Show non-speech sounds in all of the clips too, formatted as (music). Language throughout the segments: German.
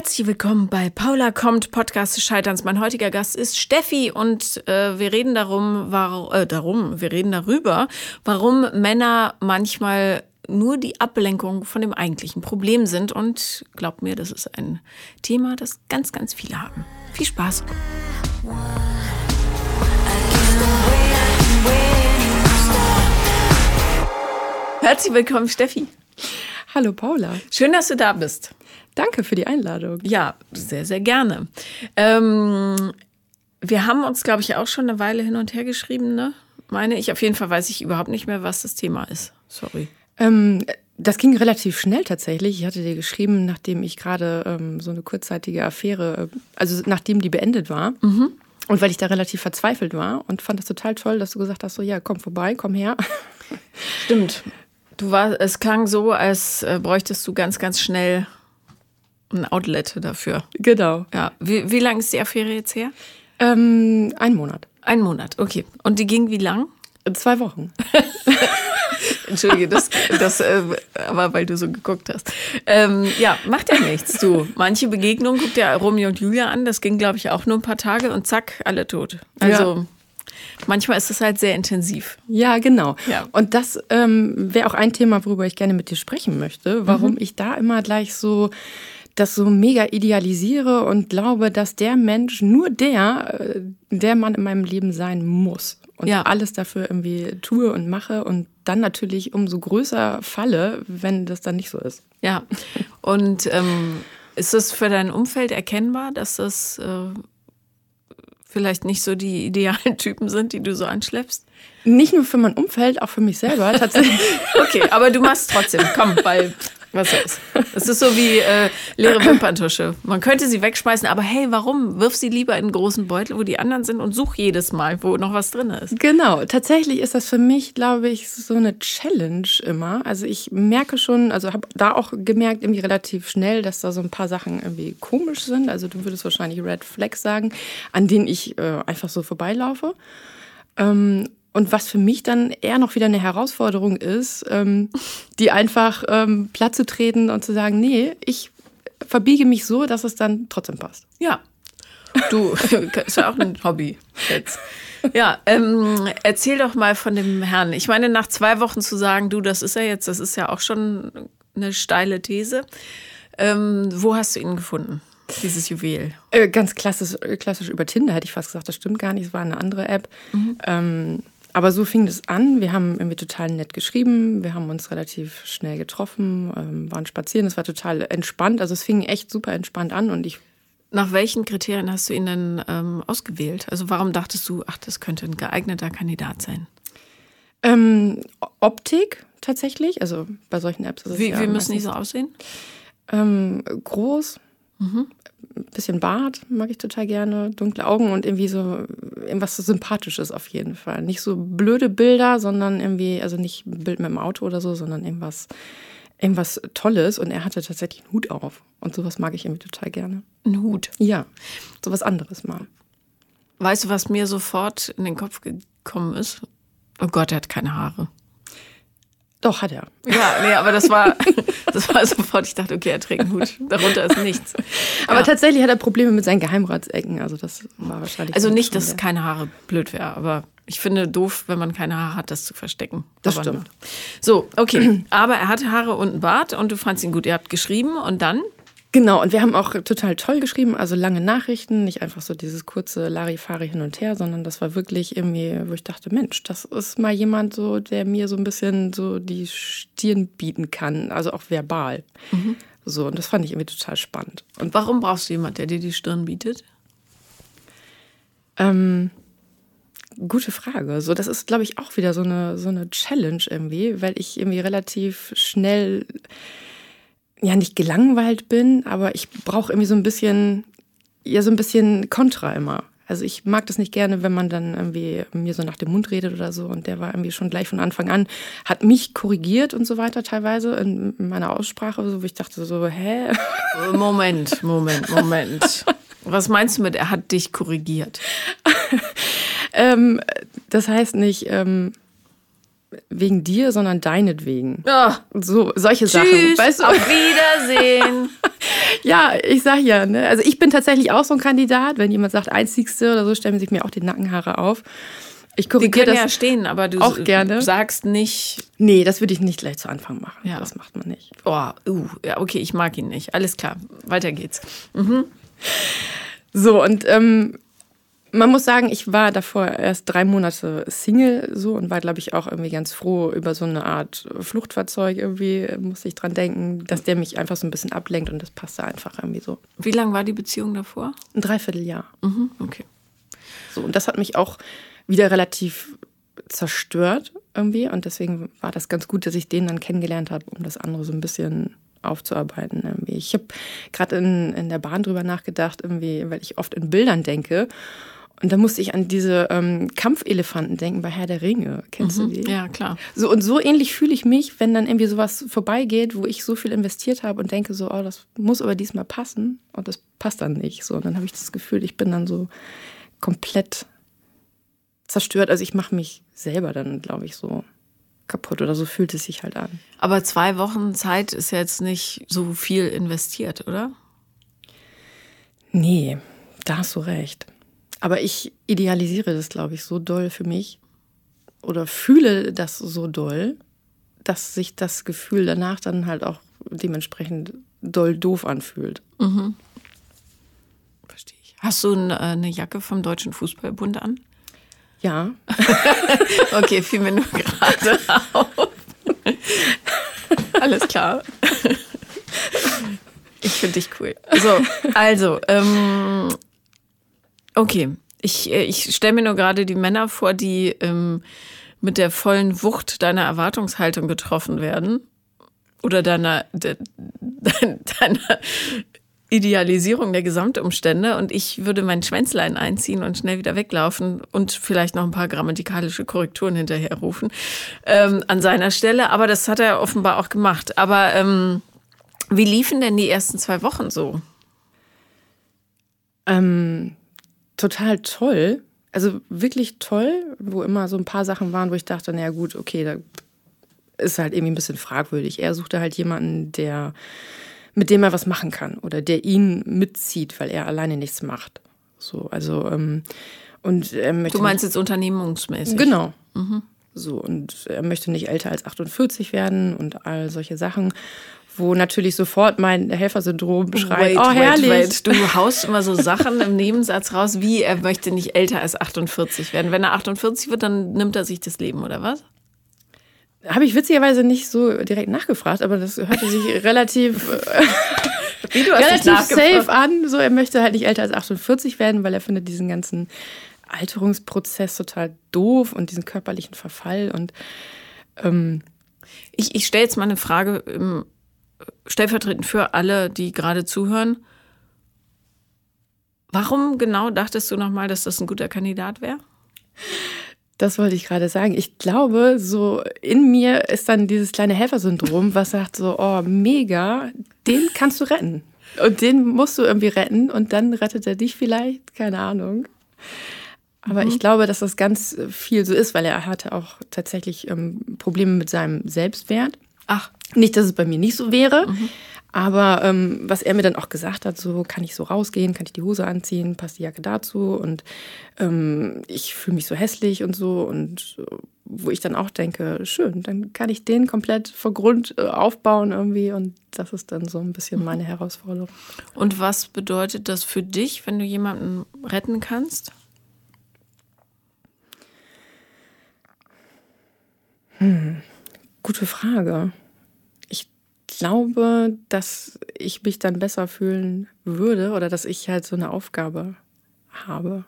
Herzlich willkommen bei Paula kommt, Podcast des Scheiterns. Mein heutiger Gast ist Steffi und äh, wir reden darum, warum, äh, darum, wir reden darüber, warum Männer manchmal nur die Ablenkung von dem eigentlichen Problem sind. Und glaubt mir, das ist ein Thema, das ganz, ganz viele haben. Viel Spaß. Herzlich willkommen, Steffi. Hallo Paula. Schön, dass du da bist. Danke für die Einladung. Ja, sehr, sehr gerne. Ähm, wir haben uns, glaube ich, auch schon eine Weile hin und her geschrieben, ne? Meine ich. Auf jeden Fall weiß ich überhaupt nicht mehr, was das Thema ist. Sorry. Ähm, das ging relativ schnell tatsächlich. Ich hatte dir geschrieben, nachdem ich gerade ähm, so eine kurzzeitige Affäre, äh, also nachdem die beendet war. Mhm. Und weil ich da relativ verzweifelt war und fand das total toll, dass du gesagt hast, so ja, komm vorbei, komm her. Stimmt. Du war, es klang so, als äh, bräuchtest du ganz, ganz schnell ein Outlet dafür. Genau. Ja. Wie, wie lange ist die Affäre jetzt her? Ähm, ein Monat. Ein Monat, okay. Und die ging wie lang? Zwei Wochen. (laughs) Entschuldige, das, das äh, aber weil du so geguckt hast. Ähm, ja, macht ja nichts. Du, manche Begegnungen guckt ja Romeo und Julia an. Das ging, glaube ich, auch nur ein paar Tage und zack, alle tot. Also ja. manchmal ist es halt sehr intensiv. Ja, genau. Ja. Und das ähm, wäre auch ein Thema, worüber ich gerne mit dir sprechen möchte. Warum mhm. ich da immer gleich so das so mega idealisiere und glaube, dass der Mensch nur der, äh, der Mann in meinem Leben sein muss. Und ja. alles dafür irgendwie tue und mache und dann natürlich umso größer falle, wenn das dann nicht so ist. Ja. Und ähm, ist es für dein Umfeld erkennbar, dass das äh, vielleicht nicht so die idealen Typen sind, die du so anschleppst? Nicht nur für mein Umfeld, auch für mich selber tatsächlich. (laughs) okay, aber du machst trotzdem. Komm, weil was ist? Es ist so wie äh, leere (clears throat) Wimperntusche. Man könnte sie wegschmeißen, aber hey, warum? Wirf sie lieber in einen großen Beutel, wo die anderen sind und such jedes Mal, wo noch was drin ist. Genau. Tatsächlich ist das für mich, glaube ich, so eine Challenge immer. Also ich merke schon, also habe da auch gemerkt, irgendwie relativ schnell, dass da so ein paar Sachen irgendwie komisch sind. Also du würdest wahrscheinlich Red Flags sagen, an denen ich äh, einfach so vorbeilaufe. Ähm, und was für mich dann eher noch wieder eine Herausforderung ist, ähm, die einfach ähm, platt zu treten und zu sagen, nee, ich verbiege mich so, dass es dann trotzdem passt. Ja. Du, (laughs) (laughs) ist ja auch ein Hobby jetzt. Ja, ähm, erzähl doch mal von dem Herrn. Ich meine, nach zwei Wochen zu sagen, du, das ist er jetzt, das ist ja auch schon eine steile These. Ähm, wo hast du ihn gefunden? Dieses Juwel. Äh, ganz klassisch, klassisch über Tinder hätte ich fast gesagt. Das stimmt gar nicht. Es war eine andere App. Mhm. Ähm, aber so fing das an. Wir haben irgendwie total nett geschrieben. Wir haben uns relativ schnell getroffen, ähm, waren spazieren. Es war total entspannt. Also es fing echt super entspannt an und ich. Nach welchen Kriterien hast du ihn denn ähm, ausgewählt? Also warum dachtest du, ach, das könnte ein geeigneter Kandidat sein? Ähm, Optik tatsächlich. Also bei solchen Apps ist es Wie, ja wie müssen die so aussehen? Ähm, groß, mhm bisschen Bart mag ich total gerne, dunkle Augen und irgendwie so irgendwas so Sympathisches auf jeden Fall. Nicht so blöde Bilder, sondern irgendwie, also nicht ein Bild mit dem Auto oder so, sondern irgendwas, irgendwas Tolles. Und er hatte tatsächlich einen Hut auf. Und sowas mag ich irgendwie total gerne. Ein Hut? Ja, sowas anderes mal. Weißt du, was mir sofort in den Kopf gekommen ist? Oh Gott, er hat keine Haare. Doch, hat er. Ja, nee, aber das war, (laughs) das war sofort, ich dachte, okay, er trägt einen Hut. Darunter ist nichts. Aber ja. tatsächlich hat er Probleme mit seinen Geheimratsecken. Also das war wahrscheinlich. Also nicht, dass keine Haare blöd wäre, aber ich finde doof, wenn man keine Haare hat, das zu verstecken. Das aber stimmt. So, okay. Aber er hatte Haare und einen Bart und du fandst ihn gut. Ihr habt geschrieben und dann? Genau, und wir haben auch total toll geschrieben, also lange Nachrichten, nicht einfach so dieses kurze Larifari hin und her, sondern das war wirklich irgendwie, wo ich dachte, Mensch, das ist mal jemand so, der mir so ein bisschen so die Stirn bieten kann, also auch verbal. Mhm. So, und das fand ich irgendwie total spannend. Und warum brauchst du jemanden, der dir die Stirn bietet? Ähm, gute Frage. So, das ist, glaube ich, auch wieder so eine, so eine Challenge irgendwie, weil ich irgendwie relativ schnell ja nicht gelangweilt bin, aber ich brauche irgendwie so ein bisschen, ja, so ein bisschen Kontra immer. Also ich mag das nicht gerne, wenn man dann irgendwie mir so nach dem Mund redet oder so. Und der war irgendwie schon gleich von Anfang an, hat mich korrigiert und so weiter teilweise in meiner Aussprache, so, wo ich dachte so, hä? Moment, Moment, Moment. Was meinst du mit, er hat dich korrigiert? (laughs) ähm, das heißt nicht, ähm, wegen dir, sondern deinetwegen. Oh. So, solche Tschüss, Sachen. Weißt du? Auf Wiedersehen. (laughs) ja, ich sag ja, ne? Also ich bin tatsächlich auch so ein Kandidat. Wenn jemand sagt Einzigste oder so, stellen sich mir auch die Nackenhaare auf. Ich korrigiere das ja stehen, aber du auch gerne. sagst nicht. Nee, das würde ich nicht gleich zu Anfang machen. Ja. Das macht man nicht. Oh, uh, ja, okay, ich mag ihn nicht. Alles klar, weiter geht's. Mhm. So, und ähm, man muss sagen, ich war davor erst drei Monate Single so und war, glaube ich, auch irgendwie ganz froh über so eine Art Fluchtfahrzeug. Irgendwie musste ich dran denken, dass der mich einfach so ein bisschen ablenkt und das passte einfach irgendwie so. Wie lang war die Beziehung davor? Ein Dreivierteljahr. Mhm, okay. So, und das hat mich auch wieder relativ zerstört irgendwie und deswegen war das ganz gut, dass ich den dann kennengelernt habe, um das andere so ein bisschen aufzuarbeiten. Irgendwie. Ich habe gerade in, in der Bahn drüber nachgedacht, irgendwie, weil ich oft in Bildern denke und da musste ich an diese ähm, Kampfelefanten denken bei Herr der Ringe. Kennst Mhm. du die? Ja, klar. So und so ähnlich fühle ich mich, wenn dann irgendwie sowas vorbeigeht, wo ich so viel investiert habe und denke so, oh, das muss aber diesmal passen und das passt dann nicht. So und dann habe ich das Gefühl, ich bin dann so komplett zerstört. Also ich mache mich selber dann, glaube ich, so kaputt oder so fühlt es sich halt an. Aber zwei Wochen Zeit ist jetzt nicht so viel investiert, oder? Nee, da hast du recht. Aber ich idealisiere das, glaube ich, so doll für mich oder fühle das so doll, dass sich das Gefühl danach dann halt auch dementsprechend doll doof anfühlt. Verstehe ich. Hast du äh, eine Jacke vom Deutschen Fußballbund an? Ja, (laughs) Okay, fiel mir nur (laughs) gerade auf. Alles klar. Ich finde dich cool. So, also, ähm, okay. Ich, äh, ich stelle mir nur gerade die Männer vor, die ähm, mit der vollen Wucht deiner Erwartungshaltung getroffen werden. Oder deiner, de, (laughs) deiner Idealisierung der Gesamtumstände und ich würde mein Schwänzlein einziehen und schnell wieder weglaufen und vielleicht noch ein paar grammatikalische Korrekturen hinterherrufen ähm, an seiner Stelle. Aber das hat er offenbar auch gemacht. Aber ähm, wie liefen denn die ersten zwei Wochen so? ähm, total toll. Also wirklich toll, wo immer so ein paar Sachen waren, wo ich dachte, naja gut, okay, da ist halt irgendwie ein bisschen fragwürdig. Er suchte halt jemanden, der mit dem er was machen kann oder der ihn mitzieht, weil er alleine nichts macht. So, also ähm, und er möchte Du meinst jetzt unternehmungsmäßig? Genau. So, und er möchte nicht älter als 48 werden und all solche Sachen, wo natürlich sofort mein Helfersyndrom schreit, oh herrlich. Du haust immer so Sachen im Nebensatz raus, wie er möchte nicht älter als 48 werden. Wenn er 48 wird, dann nimmt er sich das Leben, oder was? Habe ich witzigerweise nicht so direkt nachgefragt, aber das hörte sich (laughs) relativ, Wie du relativ safe an. So, er möchte halt nicht älter als 48 werden, weil er findet diesen ganzen Alterungsprozess total doof und diesen körperlichen Verfall und ähm, Ich, ich stelle jetzt mal eine Frage ähm, stellvertretend für alle, die gerade zuhören. Warum genau dachtest du nochmal, dass das ein guter Kandidat wäre? Das wollte ich gerade sagen. Ich glaube, so in mir ist dann dieses kleine Helfersyndrom, was sagt so, oh, mega, den kannst du retten. Und den musst du irgendwie retten und dann rettet er dich vielleicht, keine Ahnung. Aber ich glaube, dass das ganz viel so ist, weil er hatte auch tatsächlich ähm, Probleme mit seinem Selbstwert. Ach, Nicht, dass es bei mir nicht so wäre, aber ähm, was er mir dann auch gesagt hat, so kann ich so rausgehen, kann ich die Hose anziehen, passt die Jacke dazu und ähm, ich fühle mich so hässlich und so und äh, wo ich dann auch denke, schön, dann kann ich den komplett vor Grund äh, aufbauen irgendwie und das ist dann so ein bisschen meine Herausforderung. und was bedeutet das für dich, wenn du jemanden retten kannst? Gute Frage. Glaube, dass ich mich dann besser fühlen würde oder dass ich halt so eine Aufgabe habe,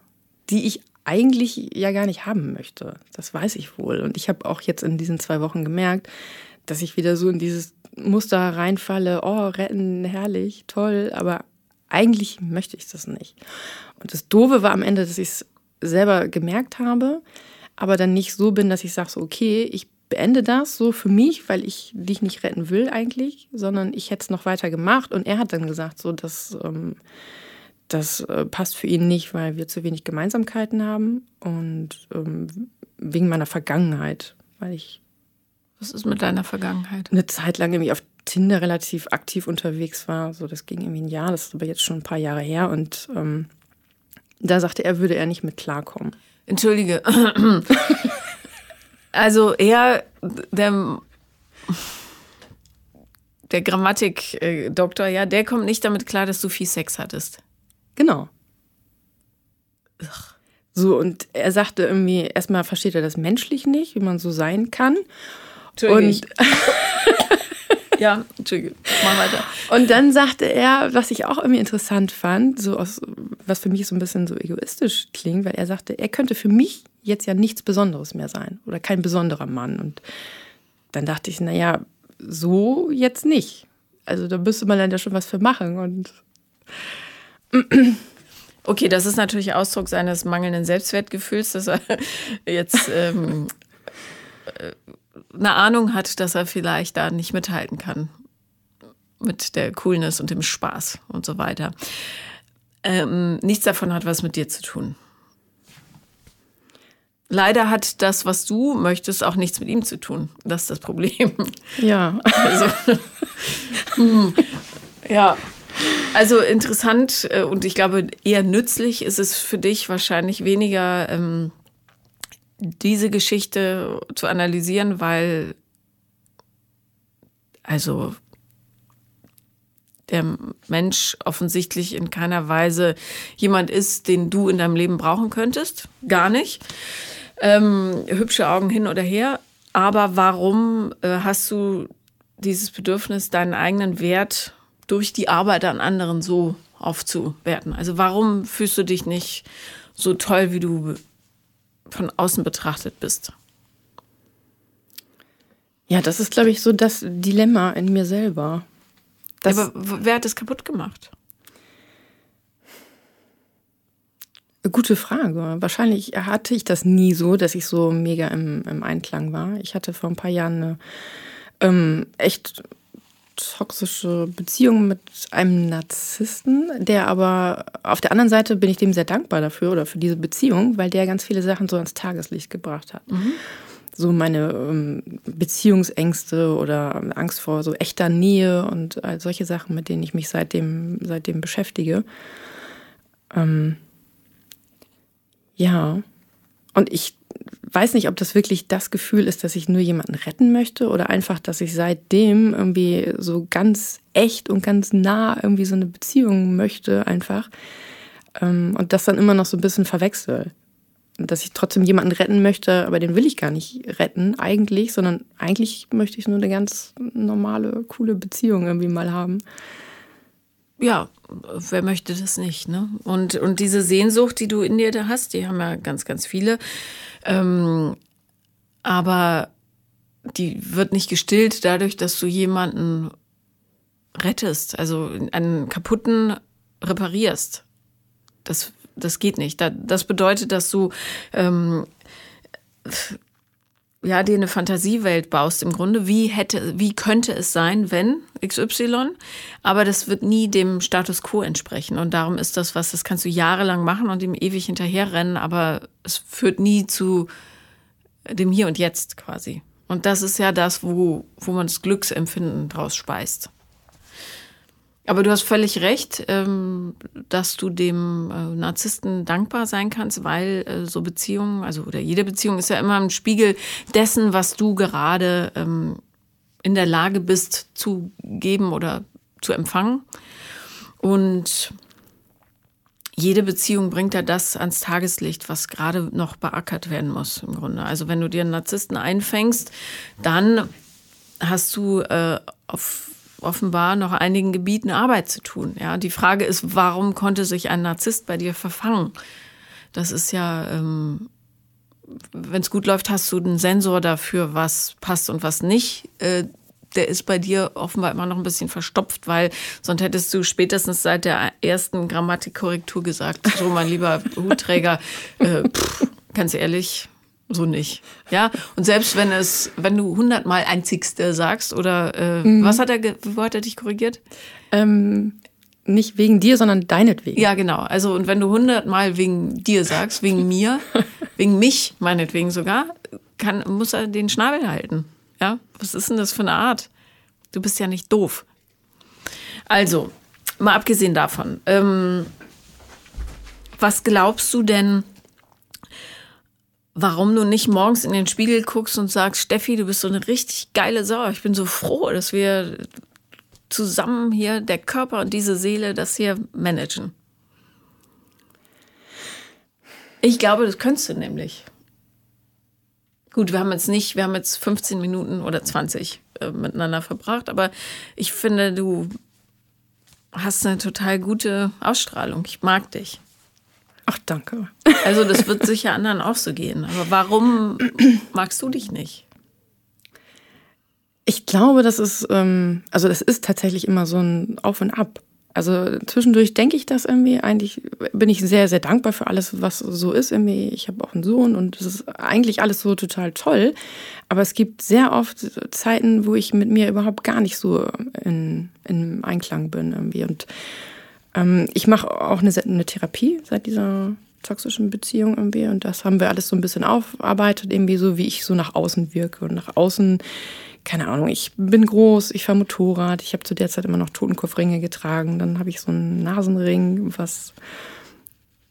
die ich eigentlich ja gar nicht haben möchte. Das weiß ich wohl. Und ich habe auch jetzt in diesen zwei Wochen gemerkt, dass ich wieder so in dieses Muster reinfalle, oh, retten, herrlich, toll, aber eigentlich möchte ich das nicht. Und das Doofe war am Ende, dass ich es selber gemerkt habe, aber dann nicht so bin, dass ich sage, so, okay, ich beende das so für mich, weil ich dich nicht retten will eigentlich, sondern ich hätte es noch weiter gemacht. Und er hat dann gesagt, so, dass ähm, das äh, passt für ihn nicht, weil wir zu wenig Gemeinsamkeiten haben und ähm, wegen meiner Vergangenheit, weil ich Was ist mit deiner Vergangenheit? eine Zeit lang irgendwie auf Tinder relativ aktiv unterwegs war. So, das ging irgendwie ein Jahr, das ist aber jetzt schon ein paar Jahre her. Und ähm, da sagte er, würde er nicht mit klarkommen. Entschuldige. (laughs) also er, der, der Grammatik-Doktor, ja, der kommt nicht damit klar, dass du viel Sex hattest. Genau. So, und er sagte irgendwie, erstmal versteht er das menschlich nicht, wie man so sein kann. Und (laughs) ja, Entschuldigung, mach weiter. Und dann sagte er, was ich auch irgendwie interessant fand, so aus, was für mich so ein bisschen so egoistisch klingt, weil er sagte, er könnte für mich jetzt ja nichts Besonderes mehr sein oder kein besonderer Mann. Und dann dachte ich, naja, so jetzt nicht. Also da müsste man dann ja schon was für machen. Und (clears throat) Okay, das ist natürlich Ausdruck seines mangelnden Selbstwertgefühls, dass er (laughs) jetzt ähm, äh, eine Ahnung hat, dass er vielleicht da nicht mithalten kann mit der Coolness und dem Spaß und so weiter. Ähm, nichts davon hat was mit dir zu tun. Leider hat das, was du möchtest, auch nichts mit ihm zu tun. Das ist das Problem. Ja. Also, hm, ja. Also interessant äh, und ich glaube eher nützlich ist es für dich wahrscheinlich weniger ähm, diese Geschichte zu analysieren, weil also der Mensch offensichtlich in keiner Weise jemand ist, den du in deinem Leben brauchen könntest. Gar nicht. Ähm, hübsche Augen hin oder her. Aber warum äh, hast du dieses Bedürfnis, deinen eigenen Wert durch die Arbeit an anderen so aufzuwerten? Also warum fühlst du dich nicht so toll, wie du von außen betrachtet bist? Ja, das ist, glaube ich, so das Dilemma in mir selber. Das Aber wer hat das kaputt gemacht? Gute Frage. Wahrscheinlich hatte ich das nie so, dass ich so mega im, im Einklang war. Ich hatte vor ein paar Jahren eine ähm, echt toxische Beziehung mit einem Narzissten, der aber auf der anderen Seite bin ich dem sehr dankbar dafür oder für diese Beziehung, weil der ganz viele Sachen so ans Tageslicht gebracht hat. Mhm. So meine ähm, Beziehungsängste oder Angst vor so echter Nähe und all solche Sachen, mit denen ich mich seitdem, seitdem beschäftige. Ähm, ja. Und ich weiß nicht, ob das wirklich das Gefühl ist, dass ich nur jemanden retten möchte oder einfach, dass ich seitdem irgendwie so ganz echt und ganz nah irgendwie so eine Beziehung möchte einfach ähm, und das dann immer noch so ein bisschen verwechsel. Dass ich trotzdem jemanden retten möchte, aber den will ich gar nicht retten eigentlich, sondern eigentlich möchte ich nur eine ganz normale, coole Beziehung irgendwie mal haben. Ja, wer möchte das nicht, ne? Und, und diese Sehnsucht, die du in dir da hast, die haben ja ganz, ganz viele. Ähm, aber die wird nicht gestillt dadurch, dass du jemanden rettest, also einen kaputten reparierst. Das, das geht nicht. Das bedeutet, dass du ähm, ja, dir eine Fantasiewelt baust im Grunde. Wie hätte, wie könnte es sein, wenn XY? Aber das wird nie dem Status quo entsprechen. Und darum ist das was, das kannst du jahrelang machen und ihm ewig hinterherrennen, aber es führt nie zu dem Hier und Jetzt quasi. Und das ist ja das, wo, wo man das Glücksempfinden draus speist. Aber du hast völlig recht, ähm, dass du dem äh, Narzissten dankbar sein kannst, weil äh, so Beziehungen, also oder jede Beziehung ist ja immer ein Spiegel dessen, was du gerade ähm, in der Lage bist zu geben oder zu empfangen. Und jede Beziehung bringt ja das ans Tageslicht, was gerade noch beackert werden muss im Grunde. Also wenn du dir einen Narzissten einfängst, dann hast du äh, auf offenbar noch einigen Gebieten Arbeit zu tun. Ja, die Frage ist, warum konnte sich ein Narzisst bei dir verfangen? Das ist ja, ähm, wenn es gut läuft, hast du einen Sensor dafür, was passt und was nicht. Äh, der ist bei dir offenbar immer noch ein bisschen verstopft, weil sonst hättest du spätestens seit der ersten Grammatikkorrektur gesagt, so mein lieber Hutträger, äh, pff, ganz ehrlich, so nicht. Ja, und selbst wenn es, wenn du hundertmal einzigste sagst oder äh, mhm. was hat er, wo hat er dich korrigiert? Ähm, nicht wegen dir, sondern deinetwegen. Ja, genau. Also und wenn du hundertmal wegen dir sagst, wegen (laughs) mir, wegen mich meinetwegen sogar, kann, muss er den Schnabel halten. Ja, was ist denn das für eine Art? Du bist ja nicht doof. Also, mal abgesehen davon, ähm, was glaubst du denn, warum du nicht morgens in den Spiegel guckst und sagst, Steffi, du bist so eine richtig geile Sau. Ich bin so froh, dass wir zusammen hier, der Körper und diese Seele, das hier managen. Ich glaube, das könntest du nämlich. Gut, wir haben jetzt nicht, wir haben jetzt 15 Minuten oder 20 äh, miteinander verbracht, aber ich finde, du hast eine total gute Ausstrahlung. Ich mag dich. Ach, danke. Also, das wird sicher anderen auch so gehen. Aber warum (clears throat) magst du dich nicht? Ich glaube, das ist, ähm, also das ist tatsächlich immer so ein Auf und Ab. Also zwischendurch denke ich das irgendwie. Eigentlich bin ich sehr, sehr dankbar für alles, was so ist. Irgendwie. Ich habe auch einen Sohn und es ist eigentlich alles so total toll. Aber es gibt sehr oft Zeiten, wo ich mit mir überhaupt gar nicht so in, in Einklang bin irgendwie. Und ähm, ich mache auch eine, eine Therapie seit dieser toxischen Beziehung irgendwie. Und das haben wir alles so ein bisschen aufarbeitet, irgendwie so, wie ich so nach außen wirke und nach außen keine Ahnung, ich bin groß, ich fahre Motorrad, ich habe zu der Zeit immer noch Totenkopfringe getragen, dann habe ich so einen Nasenring, was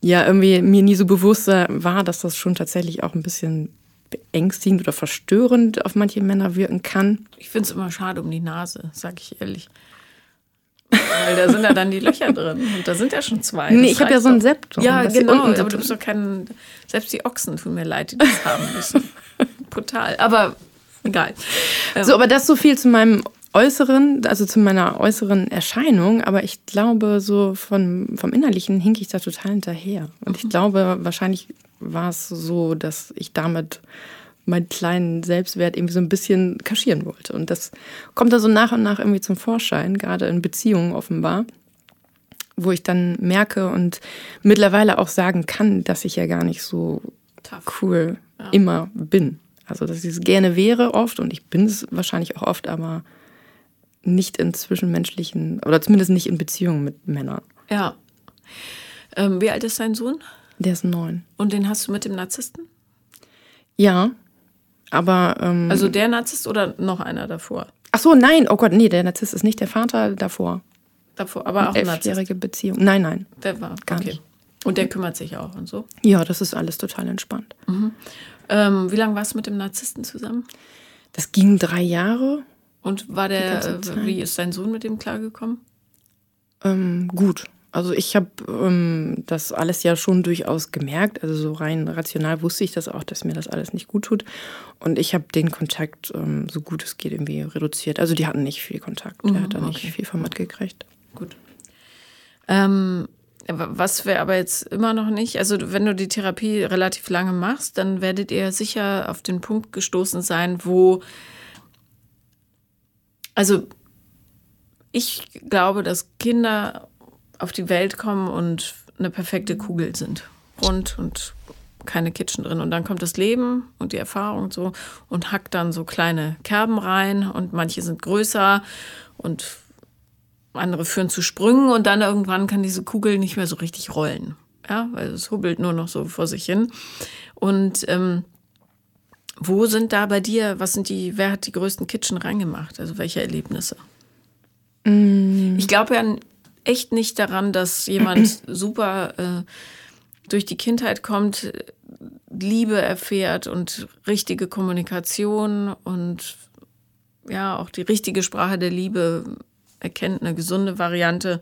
ja irgendwie mir nie so bewusst war, dass das schon tatsächlich auch ein bisschen beängstigend oder verstörend auf manche Männer wirken kann. Ich finde es immer schade um die Nase, sag ich ehrlich. Weil da sind ja dann die Löcher drin. Und da sind ja schon zwei. Nee, das ich habe ja so ein Septum. Ja, genau. Aber du bist doch kein. Selbst die Ochsen tun mir leid, die das haben müssen. (laughs) Brutal. Aber egal. So, aber das so viel zu meinem Äußeren, also zu meiner äußeren Erscheinung, aber ich glaube, so von, vom Innerlichen hink ich da total hinterher. Und ich mhm. glaube, wahrscheinlich war es so, dass ich damit meinen kleinen Selbstwert irgendwie so ein bisschen kaschieren wollte. Und das kommt da so nach und nach irgendwie zum Vorschein, gerade in Beziehungen offenbar, wo ich dann merke und mittlerweile auch sagen kann, dass ich ja gar nicht so Tough. cool ja. immer bin. Also, dass ich es gerne wäre oft und ich bin es wahrscheinlich auch oft, aber nicht in zwischenmenschlichen oder zumindest nicht in Beziehungen mit Männern. Ja. Ähm, wie alt ist dein Sohn? Der ist neun. Und den hast du mit dem Narzissten? Ja, aber. Ähm, also der Narzisst oder noch einer davor? Ach so, nein, oh Gott, nee, der Narzisst ist nicht der Vater davor. Davor, aber auch eine elfjährige Beziehung. Nein, nein. Der war gar okay. nicht. Und der kümmert sich auch und so? Ja, das ist alles total entspannt. Mhm. Ähm, wie lange warst du mit dem Narzissten zusammen? Das ging drei Jahre. Und war der, wie ist dein Sohn mit dem klargekommen? Ähm, gut. Also ich habe ähm, das alles ja schon durchaus gemerkt. Also so rein rational wusste ich das auch, dass mir das alles nicht gut tut. Und ich habe den Kontakt ähm, so gut es geht irgendwie reduziert. Also die hatten nicht viel Kontakt. Mhm, er hat da nicht viel vom mitgekriegt. Gut. Ähm, was wir aber jetzt immer noch nicht, also wenn du die Therapie relativ lange machst, dann werdet ihr sicher auf den Punkt gestoßen sein, wo, also ich glaube, dass Kinder auf die Welt kommen und eine perfekte Kugel sind. Rund und keine Kitchen drin. Und dann kommt das Leben und die Erfahrung und so und hackt dann so kleine Kerben rein und manche sind größer und andere führen zu Sprüngen und dann irgendwann kann diese Kugel nicht mehr so richtig rollen. Ja, weil es hubbelt nur noch so vor sich hin. Und ähm, wo sind da bei dir, was sind die, wer hat die größten Kitchen reingemacht? Also welche Erlebnisse? Mm. Ich glaube ja echt nicht daran, dass jemand (clears throat) super äh, durch die Kindheit kommt, Liebe erfährt und richtige Kommunikation und ja, auch die richtige Sprache der Liebe erkennt, eine gesunde Variante.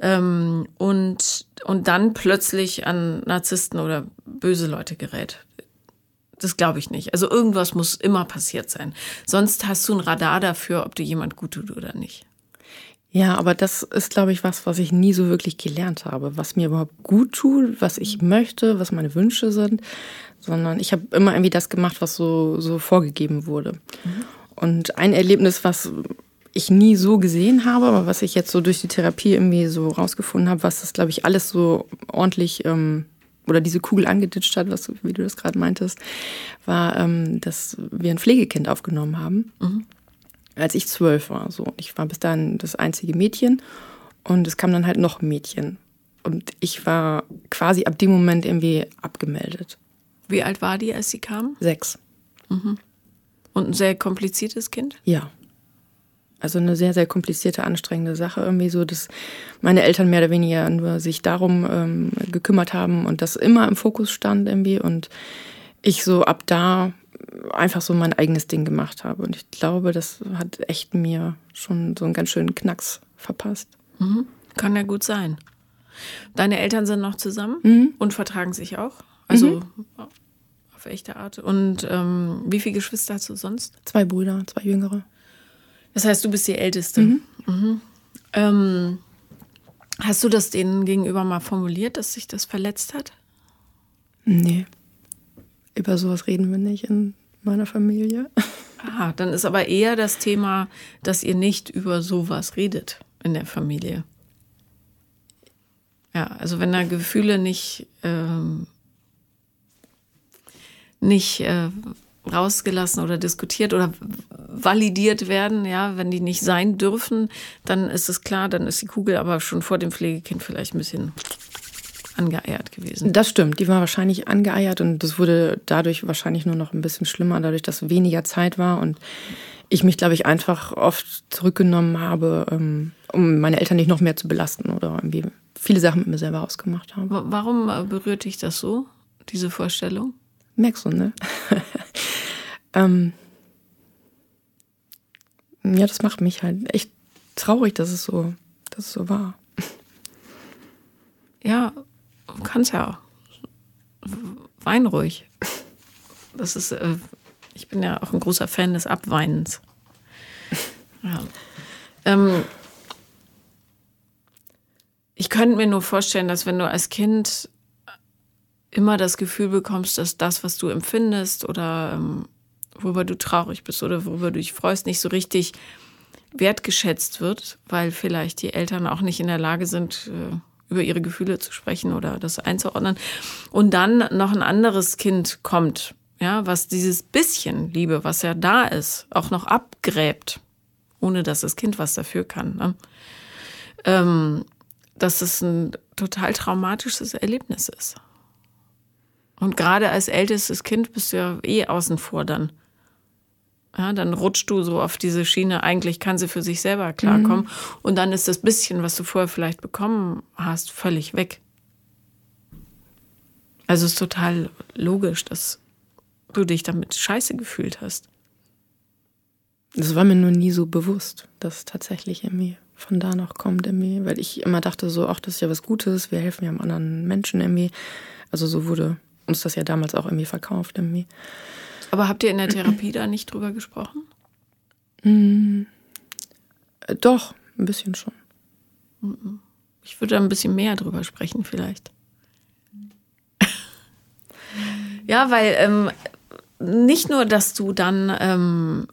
Ähm, und, und dann plötzlich an Narzissten oder böse Leute gerät. Das glaube ich nicht. Also irgendwas muss immer passiert sein. Sonst hast du ein Radar dafür, ob dir jemand gut tut oder nicht. Ja, aber das ist, glaube ich, was, was ich nie so wirklich gelernt habe, was mir überhaupt gut tut, was ich möchte, was meine Wünsche sind, sondern ich habe immer irgendwie das gemacht, was so, so vorgegeben wurde. Mhm. Und ein Erlebnis, was ich nie so gesehen habe, aber was ich jetzt so durch die Therapie irgendwie so rausgefunden habe, was das, glaube ich, alles so ordentlich ähm, oder diese Kugel angeditscht hat, was, wie du das gerade meintest, war, ähm, dass wir ein Pflegekind aufgenommen haben, mhm. Als ich zwölf war. So. Ich war bis dahin das einzige Mädchen und es kam dann halt noch ein Mädchen. Und ich war quasi ab dem Moment irgendwie abgemeldet. Wie alt war die, als sie kam? Sechs. Mhm. Und ein sehr kompliziertes Kind? Ja. Also eine sehr, sehr komplizierte, anstrengende Sache. Irgendwie so, dass meine Eltern mehr oder weniger nur sich darum ähm, gekümmert haben und das immer im Fokus stand irgendwie. Und ich so ab da einfach so mein eigenes Ding gemacht habe. Und ich glaube, das hat echt mir schon so einen ganz schönen Knacks verpasst. Mhm. Kann ja gut sein. Deine Eltern sind noch zusammen mhm. und vertragen sich auch. Also mhm. auf echte Art. Und ähm, wie viele Geschwister hast du sonst? Zwei Brüder, zwei Jüngere. Das heißt, du bist die Älteste. Mhm. Mhm. Ähm, hast du das denen gegenüber mal formuliert, dass sich das verletzt hat? Nee. Über sowas reden wir nicht in meiner Familie. Ah, dann ist aber eher das Thema, dass ihr nicht über sowas redet in der Familie. Ja, also wenn da Gefühle nicht, ähm, nicht äh, rausgelassen oder diskutiert oder validiert werden, ja, wenn die nicht sein dürfen, dann ist es klar, dann ist die Kugel aber schon vor dem Pflegekind vielleicht ein bisschen angeeiert gewesen. Das stimmt, die war wahrscheinlich angeeiert und das wurde dadurch wahrscheinlich nur noch ein bisschen schlimmer, dadurch, dass weniger Zeit war und ich mich, glaube ich, einfach oft zurückgenommen habe, ähm, um meine Eltern nicht noch mehr zu belasten oder irgendwie viele Sachen mit mir selber ausgemacht habe. Warum äh, berührt dich das so, diese Vorstellung? Merkst du, ne? (laughs) ähm, ja, das macht mich halt echt traurig, dass es so, dass es so war. Ja, kannst ja. Wein ruhig. Das ist, äh, ich bin ja auch ein großer Fan des Abweinens. Ja. Ähm, ich könnte mir nur vorstellen, dass wenn du als Kind immer das Gefühl bekommst, dass das, was du empfindest oder ähm, worüber du traurig bist oder worüber du dich freust, nicht so richtig wertgeschätzt wird, weil vielleicht die Eltern auch nicht in der Lage sind, äh, über ihre Gefühle zu sprechen oder das einzuordnen. Und dann noch ein anderes Kind kommt, ja, was dieses bisschen Liebe, was ja da ist, auch noch abgräbt, ohne dass das Kind was dafür kann. Ne? Ähm, dass es ein total traumatisches Erlebnis ist. Und gerade als ältestes Kind bist du ja eh außen vor dann. Ja, dann rutschst du so auf diese Schiene, eigentlich kann sie für sich selber klarkommen. Mhm. Und dann ist das bisschen, was du vorher vielleicht bekommen hast, völlig weg. Also es ist total logisch, dass du dich damit scheiße gefühlt hast. Das war mir nur nie so bewusst, dass tatsächlich irgendwie von da noch kommt irgendwie, weil ich immer dachte so, ach, das ist ja was Gutes, wir helfen ja anderen Menschen irgendwie. Also so wurde uns das ja damals auch irgendwie verkauft irgendwie. Aber habt ihr in der Therapie da nicht drüber gesprochen? Mm, doch, ein bisschen schon. Ich würde da ein bisschen mehr drüber sprechen, vielleicht. (laughs) ja, weil ähm, nicht nur, dass du dann ähm,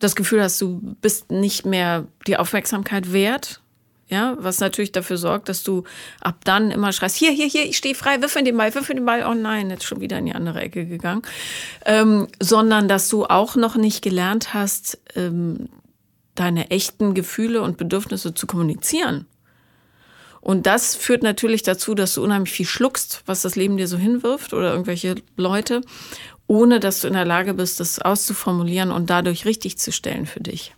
das Gefühl hast, du bist nicht mehr die Aufmerksamkeit wert, ja, was natürlich dafür sorgt, dass du ab dann immer schreist, hier, hier, hier, ich stehe frei, wirf in den Ball, wirf in den Ball, oh nein, jetzt schon wieder in die andere Ecke gegangen. Ähm, sondern dass du auch noch nicht gelernt hast, ähm, deine echten Gefühle und Bedürfnisse zu kommunizieren. Und das führt natürlich dazu, dass du unheimlich viel schluckst, was das Leben dir so hinwirft oder irgendwelche Leute, ohne dass du in der Lage bist, das auszuformulieren und dadurch richtig zu stellen für dich.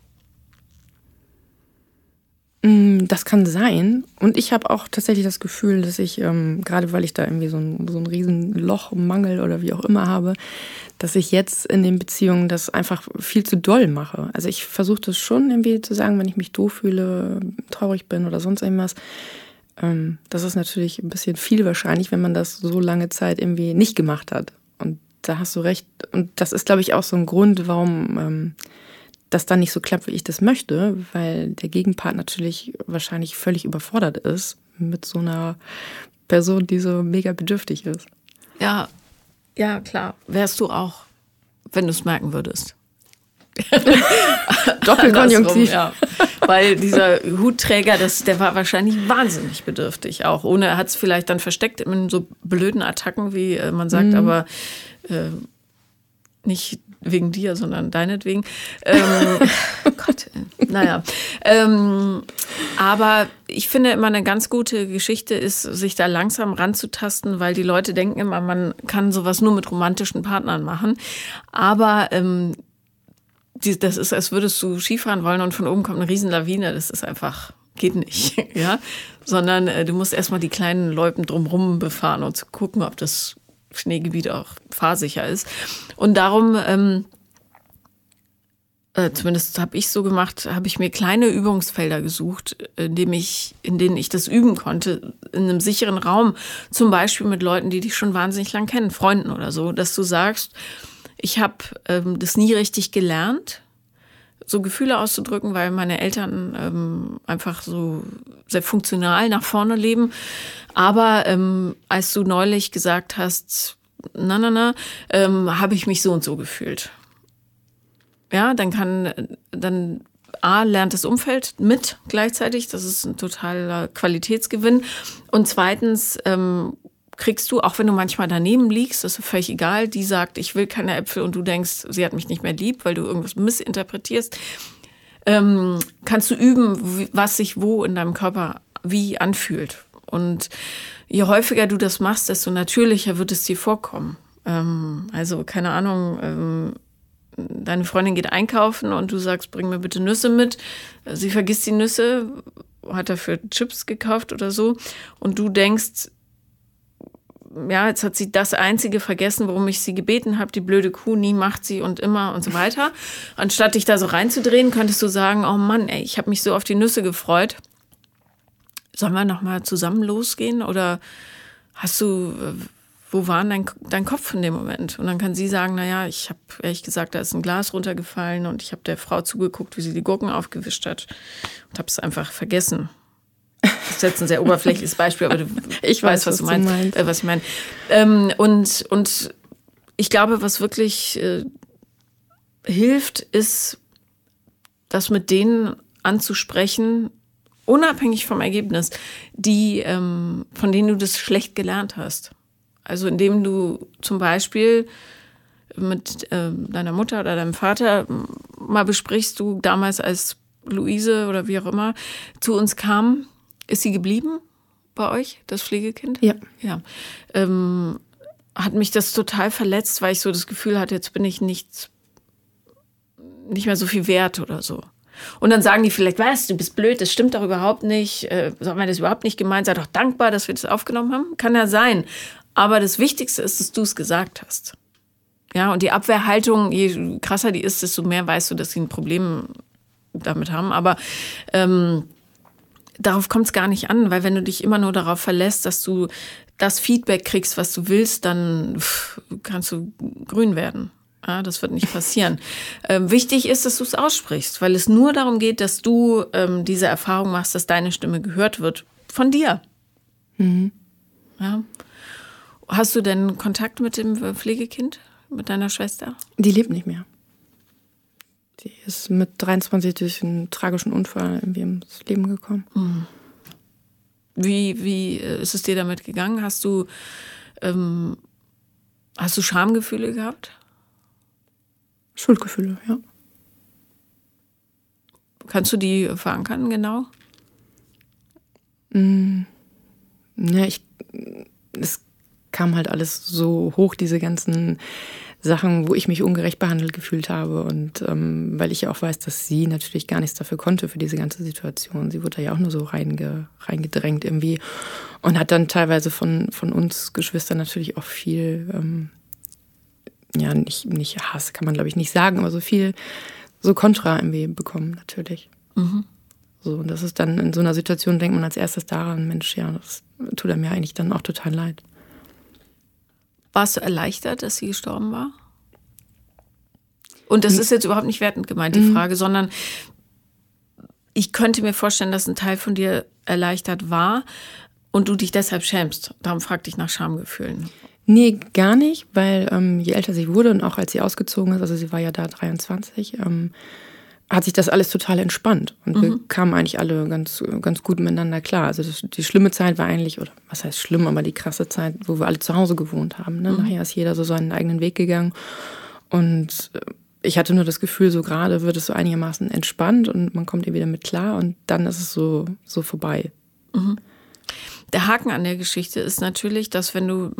Mm, das kann sein. Und ich habe auch tatsächlich das Gefühl, dass ich, ähm, gerade weil ich da irgendwie so ein, so ein Riesenloch, Mangel oder wie auch immer habe, dass ich jetzt in den Beziehungen das einfach viel zu doll mache. Also ich versuche das schon irgendwie zu sagen, wenn ich mich doof fühle, traurig bin oder sonst irgendwas. Ähm, das ist natürlich ein bisschen viel wahrscheinlich, wenn man das so lange Zeit irgendwie nicht gemacht hat. Und da hast du recht. Und das ist, glaube ich, auch so ein Grund, warum ähm, das dann nicht so klappt, wie ich das möchte, weil der Gegenpart natürlich wahrscheinlich völlig überfordert ist mit so einer Person, die so mega bedürftig ist. Ja, ja, klar. Wärst du auch, wenn du es merken würdest. (laughs) Doppelkonjunktiv. ja. Weil dieser Hutträger, das, der war wahrscheinlich wahnsinnig bedürftig auch. Ohne, er hat es vielleicht dann versteckt in so blöden Attacken, wie äh, man sagt, mhm. aber äh, nicht wegen dir, sondern deinetwegen. Ähm, (laughs) oh Gott, naja. Ähm, aber ich finde immer eine ganz gute Geschichte ist, sich da langsam ranzutasten, weil die Leute denken immer, man kann sowas nur mit romantischen Partnern machen. Aber ähm, die, das ist, als würdest du Skifahren wollen und von oben kommt eine Riesenlawine. Das ist einfach, geht nicht, (laughs) ja. Sondern äh, du musst erstmal die kleinen Loipen drumherum befahren und gucken, ob das Schneegebiet auch fahrsicher ist. Und darum, ähm, äh, zumindest habe ich so gemacht, habe ich mir kleine Übungsfelder gesucht, in, dem ich, in denen ich das üben konnte, in einem sicheren Raum, zum Beispiel mit Leuten, die dich schon wahnsinnig lang kennen, Freunden oder so, dass du sagst, ich habe ähm, das nie richtig gelernt, so Gefühle auszudrücken, weil meine Eltern ähm, einfach so sehr funktional nach vorne leben. Aber ähm, als du neulich gesagt hast, na, na, na, ähm, habe ich mich so und so gefühlt. Ja, dann kann, dann A, lernt das Umfeld mit gleichzeitig. Das ist ein totaler Qualitätsgewinn. Und zweitens ähm, kriegst du, auch wenn du manchmal daneben liegst, das ist völlig egal, die sagt, ich will keine Äpfel und du denkst, sie hat mich nicht mehr lieb, weil du irgendwas missinterpretierst, ähm, kannst du üben, was sich wo in deinem Körper wie anfühlt. Und je häufiger du das machst, desto natürlicher wird es dir vorkommen. Ähm, also, keine Ahnung, ähm, deine Freundin geht einkaufen und du sagst, bring mir bitte Nüsse mit. Sie vergisst die Nüsse, hat dafür Chips gekauft oder so. Und du denkst, ja, jetzt hat sie das Einzige vergessen, worum ich sie gebeten habe, die blöde Kuh, nie macht sie und immer und so weiter. (laughs) Anstatt dich da so reinzudrehen, könntest du sagen, oh Mann, ey, ich habe mich so auf die Nüsse gefreut. Sollen wir nochmal zusammen losgehen? Oder hast du, wo war dein, dein Kopf in dem Moment? Und dann kann sie sagen, naja, ich habe ehrlich gesagt, da ist ein Glas runtergefallen und ich habe der Frau zugeguckt, wie sie die Gurken aufgewischt hat und habe es einfach vergessen. Das ist jetzt ein sehr oberflächliches Beispiel, aber du, (laughs) ich weiß, was, was, du meinst, meinst. Äh, was ich meine. Ähm, und, und ich glaube, was wirklich äh, hilft, ist, das mit denen anzusprechen, unabhängig vom Ergebnis, die, ähm, von denen du das schlecht gelernt hast. Also indem du zum Beispiel mit äh, deiner Mutter oder deinem Vater mal besprichst, du damals als Luise oder wie auch immer zu uns kam, ist sie geblieben bei euch, das Pflegekind? Ja. Ja. Ähm, hat mich das total verletzt, weil ich so das Gefühl hatte, jetzt bin ich nicht, nicht mehr so viel wert oder so. Und dann sagen die vielleicht, was, du bist blöd, das stimmt doch überhaupt nicht, äh, soll man das überhaupt nicht gemeint, sei doch dankbar, dass wir das aufgenommen haben. Kann ja sein. Aber das Wichtigste ist, dass du es gesagt hast. Ja, und die Abwehrhaltung, je krasser die ist, desto mehr weißt du, dass sie ein Problem damit haben. Aber ähm, darauf kommt es gar nicht an, weil wenn du dich immer nur darauf verlässt, dass du das Feedback kriegst, was du willst, dann pff, kannst du grün werden. Ja, das wird nicht passieren. (laughs) Ähm, wichtig ist, dass du es aussprichst, weil es nur darum geht, dass du ähm, diese Erfahrung machst, dass deine Stimme gehört wird von dir. Mhm. Ja. Hast du denn Kontakt mit dem Pflegekind, mit deiner Schwester? Die lebt nicht mehr. Die ist mit 23 durch einen tragischen Unfall irgendwie ins Leben gekommen. Mhm. Wie, wie äh, ist es dir damit gegangen? Hast du, ähm, hast du Schamgefühle gehabt? Schuldgefühle, ja. Kannst du die verankern, genau? Mm, ja, ich, es kam halt alles so hoch, diese ganzen Sachen, wo ich mich ungerecht behandelt gefühlt habe. Und ähm, weil ich ja auch weiß, dass sie natürlich gar nichts dafür konnte für diese ganze Situation. Sie wurde da ja auch nur so reinge, reingedrängt irgendwie und hat dann teilweise von, von uns Geschwistern natürlich auch viel, ähm, ja, nicht, nicht Hass kann man glaube ich nicht sagen, aber so viel so Kontra irgendwie bekommen natürlich. Mhm. So, und das ist dann in so einer Situation, denkt man als erstes daran, Mensch, ja, das tut einem ja eigentlich dann auch total leid. Warst du erleichtert, dass sie gestorben war? Und das ist jetzt überhaupt nicht wertend gemeint, die mhm. Frage, sondern ich könnte mir vorstellen, dass ein Teil von dir erleichtert war und du dich deshalb schämst. Darum fragte ich nach Schamgefühlen. Nee, gar nicht, weil ähm, je älter sie wurde und auch als sie ausgezogen ist, also sie war ja da 23, ähm, hat sich das alles total entspannt. Und mhm. wir kamen eigentlich alle ganz, ganz gut miteinander klar. Also das, die schlimme Zeit war eigentlich, oder was heißt schlimm, aber die krasse Zeit, wo wir alle zu Hause gewohnt haben. Ne? Mhm. Nachher ist jeder so seinen eigenen Weg gegangen. Und äh, ich hatte nur das Gefühl, so gerade wird es so einigermaßen entspannt und man kommt ihr wieder mit klar und dann ist es so, so vorbei. Mhm. Der Haken an der Geschichte ist natürlich, dass wenn du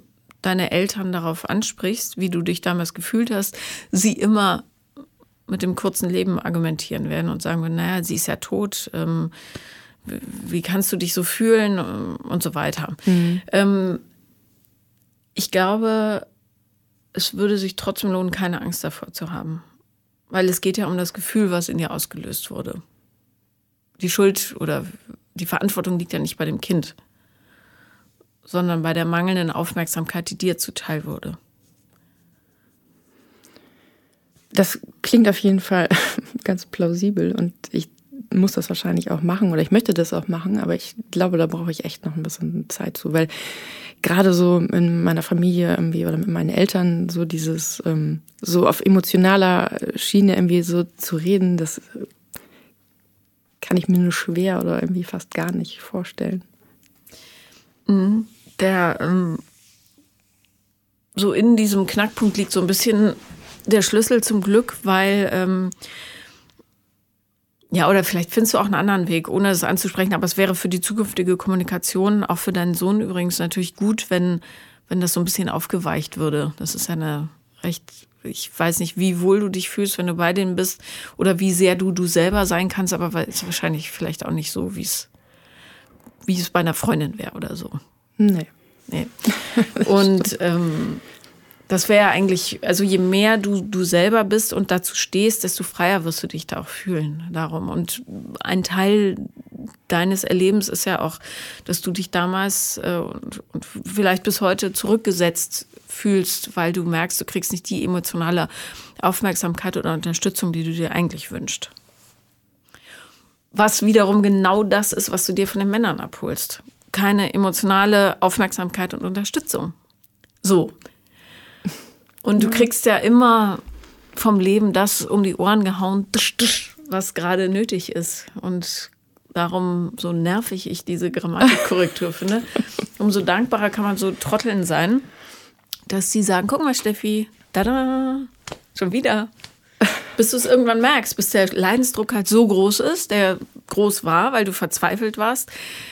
deine Eltern darauf ansprichst, wie du dich damals gefühlt hast, sie immer mit dem kurzen Leben argumentieren werden und sagen, naja, sie ist ja tot, ähm, wie kannst du dich so fühlen und so weiter. Mhm. Ähm, ich glaube, es würde sich trotzdem lohnen, keine Angst davor zu haben. Weil es geht ja um das Gefühl, was in dir ausgelöst wurde. Die Schuld oder die Verantwortung liegt ja nicht bei dem Kind, sondern bei der mangelnden Aufmerksamkeit, die dir zuteil wurde. Das klingt auf jeden Fall (laughs) ganz plausibel und ich muss das wahrscheinlich auch machen oder ich möchte das auch machen, aber ich glaube, da brauche ich echt noch ein bisschen Zeit zu, weil gerade so in meiner Familie irgendwie oder mit meinen Eltern so dieses ähm, so auf emotionaler Schiene irgendwie so zu reden, das kann ich mir nur schwer oder irgendwie fast gar nicht vorstellen. Mhm. Der ähm, so in diesem Knackpunkt liegt so ein bisschen der Schlüssel zum Glück, weil ähm, ja, oder vielleicht findest du auch einen anderen Weg, ohne das anzusprechen. Aber es wäre für die zukünftige Kommunikation, auch für deinen Sohn übrigens, natürlich gut, wenn, wenn das so ein bisschen aufgeweicht würde. Das ist ja eine recht, ich weiß nicht, wie wohl du dich fühlst, wenn du bei denen bist oder wie sehr du du selber sein kannst, aber ist wahrscheinlich vielleicht auch nicht so, wie es, wie es bei einer Freundin wäre oder so. Nee. Nee. Und ähm, das wäre eigentlich, also je mehr du, du selber bist und dazu stehst, desto freier wirst du dich da auch fühlen. Darum. Und ein Teil deines Erlebens ist ja auch, dass du dich damals äh, und, und vielleicht bis heute zurückgesetzt fühlst, weil du merkst, du kriegst nicht die emotionale Aufmerksamkeit oder Unterstützung, die du dir eigentlich wünschst. Was wiederum genau das ist, was du dir von den Männern abholst. Keine emotionale Aufmerksamkeit und Unterstützung. So. Und du kriegst ja immer vom Leben das um die Ohren gehauen, was gerade nötig ist. Und darum, so nervig ich diese Grammatikkorrektur (laughs) finde, umso dankbarer kann man so Trotteln sein, dass sie sagen, guck mal, Steffi, da schon wieder. (laughs) Bis du es irgendwann merkst, bis der Leidensdruck halt so groß ist, der groß war, weil du verzweifelt warst,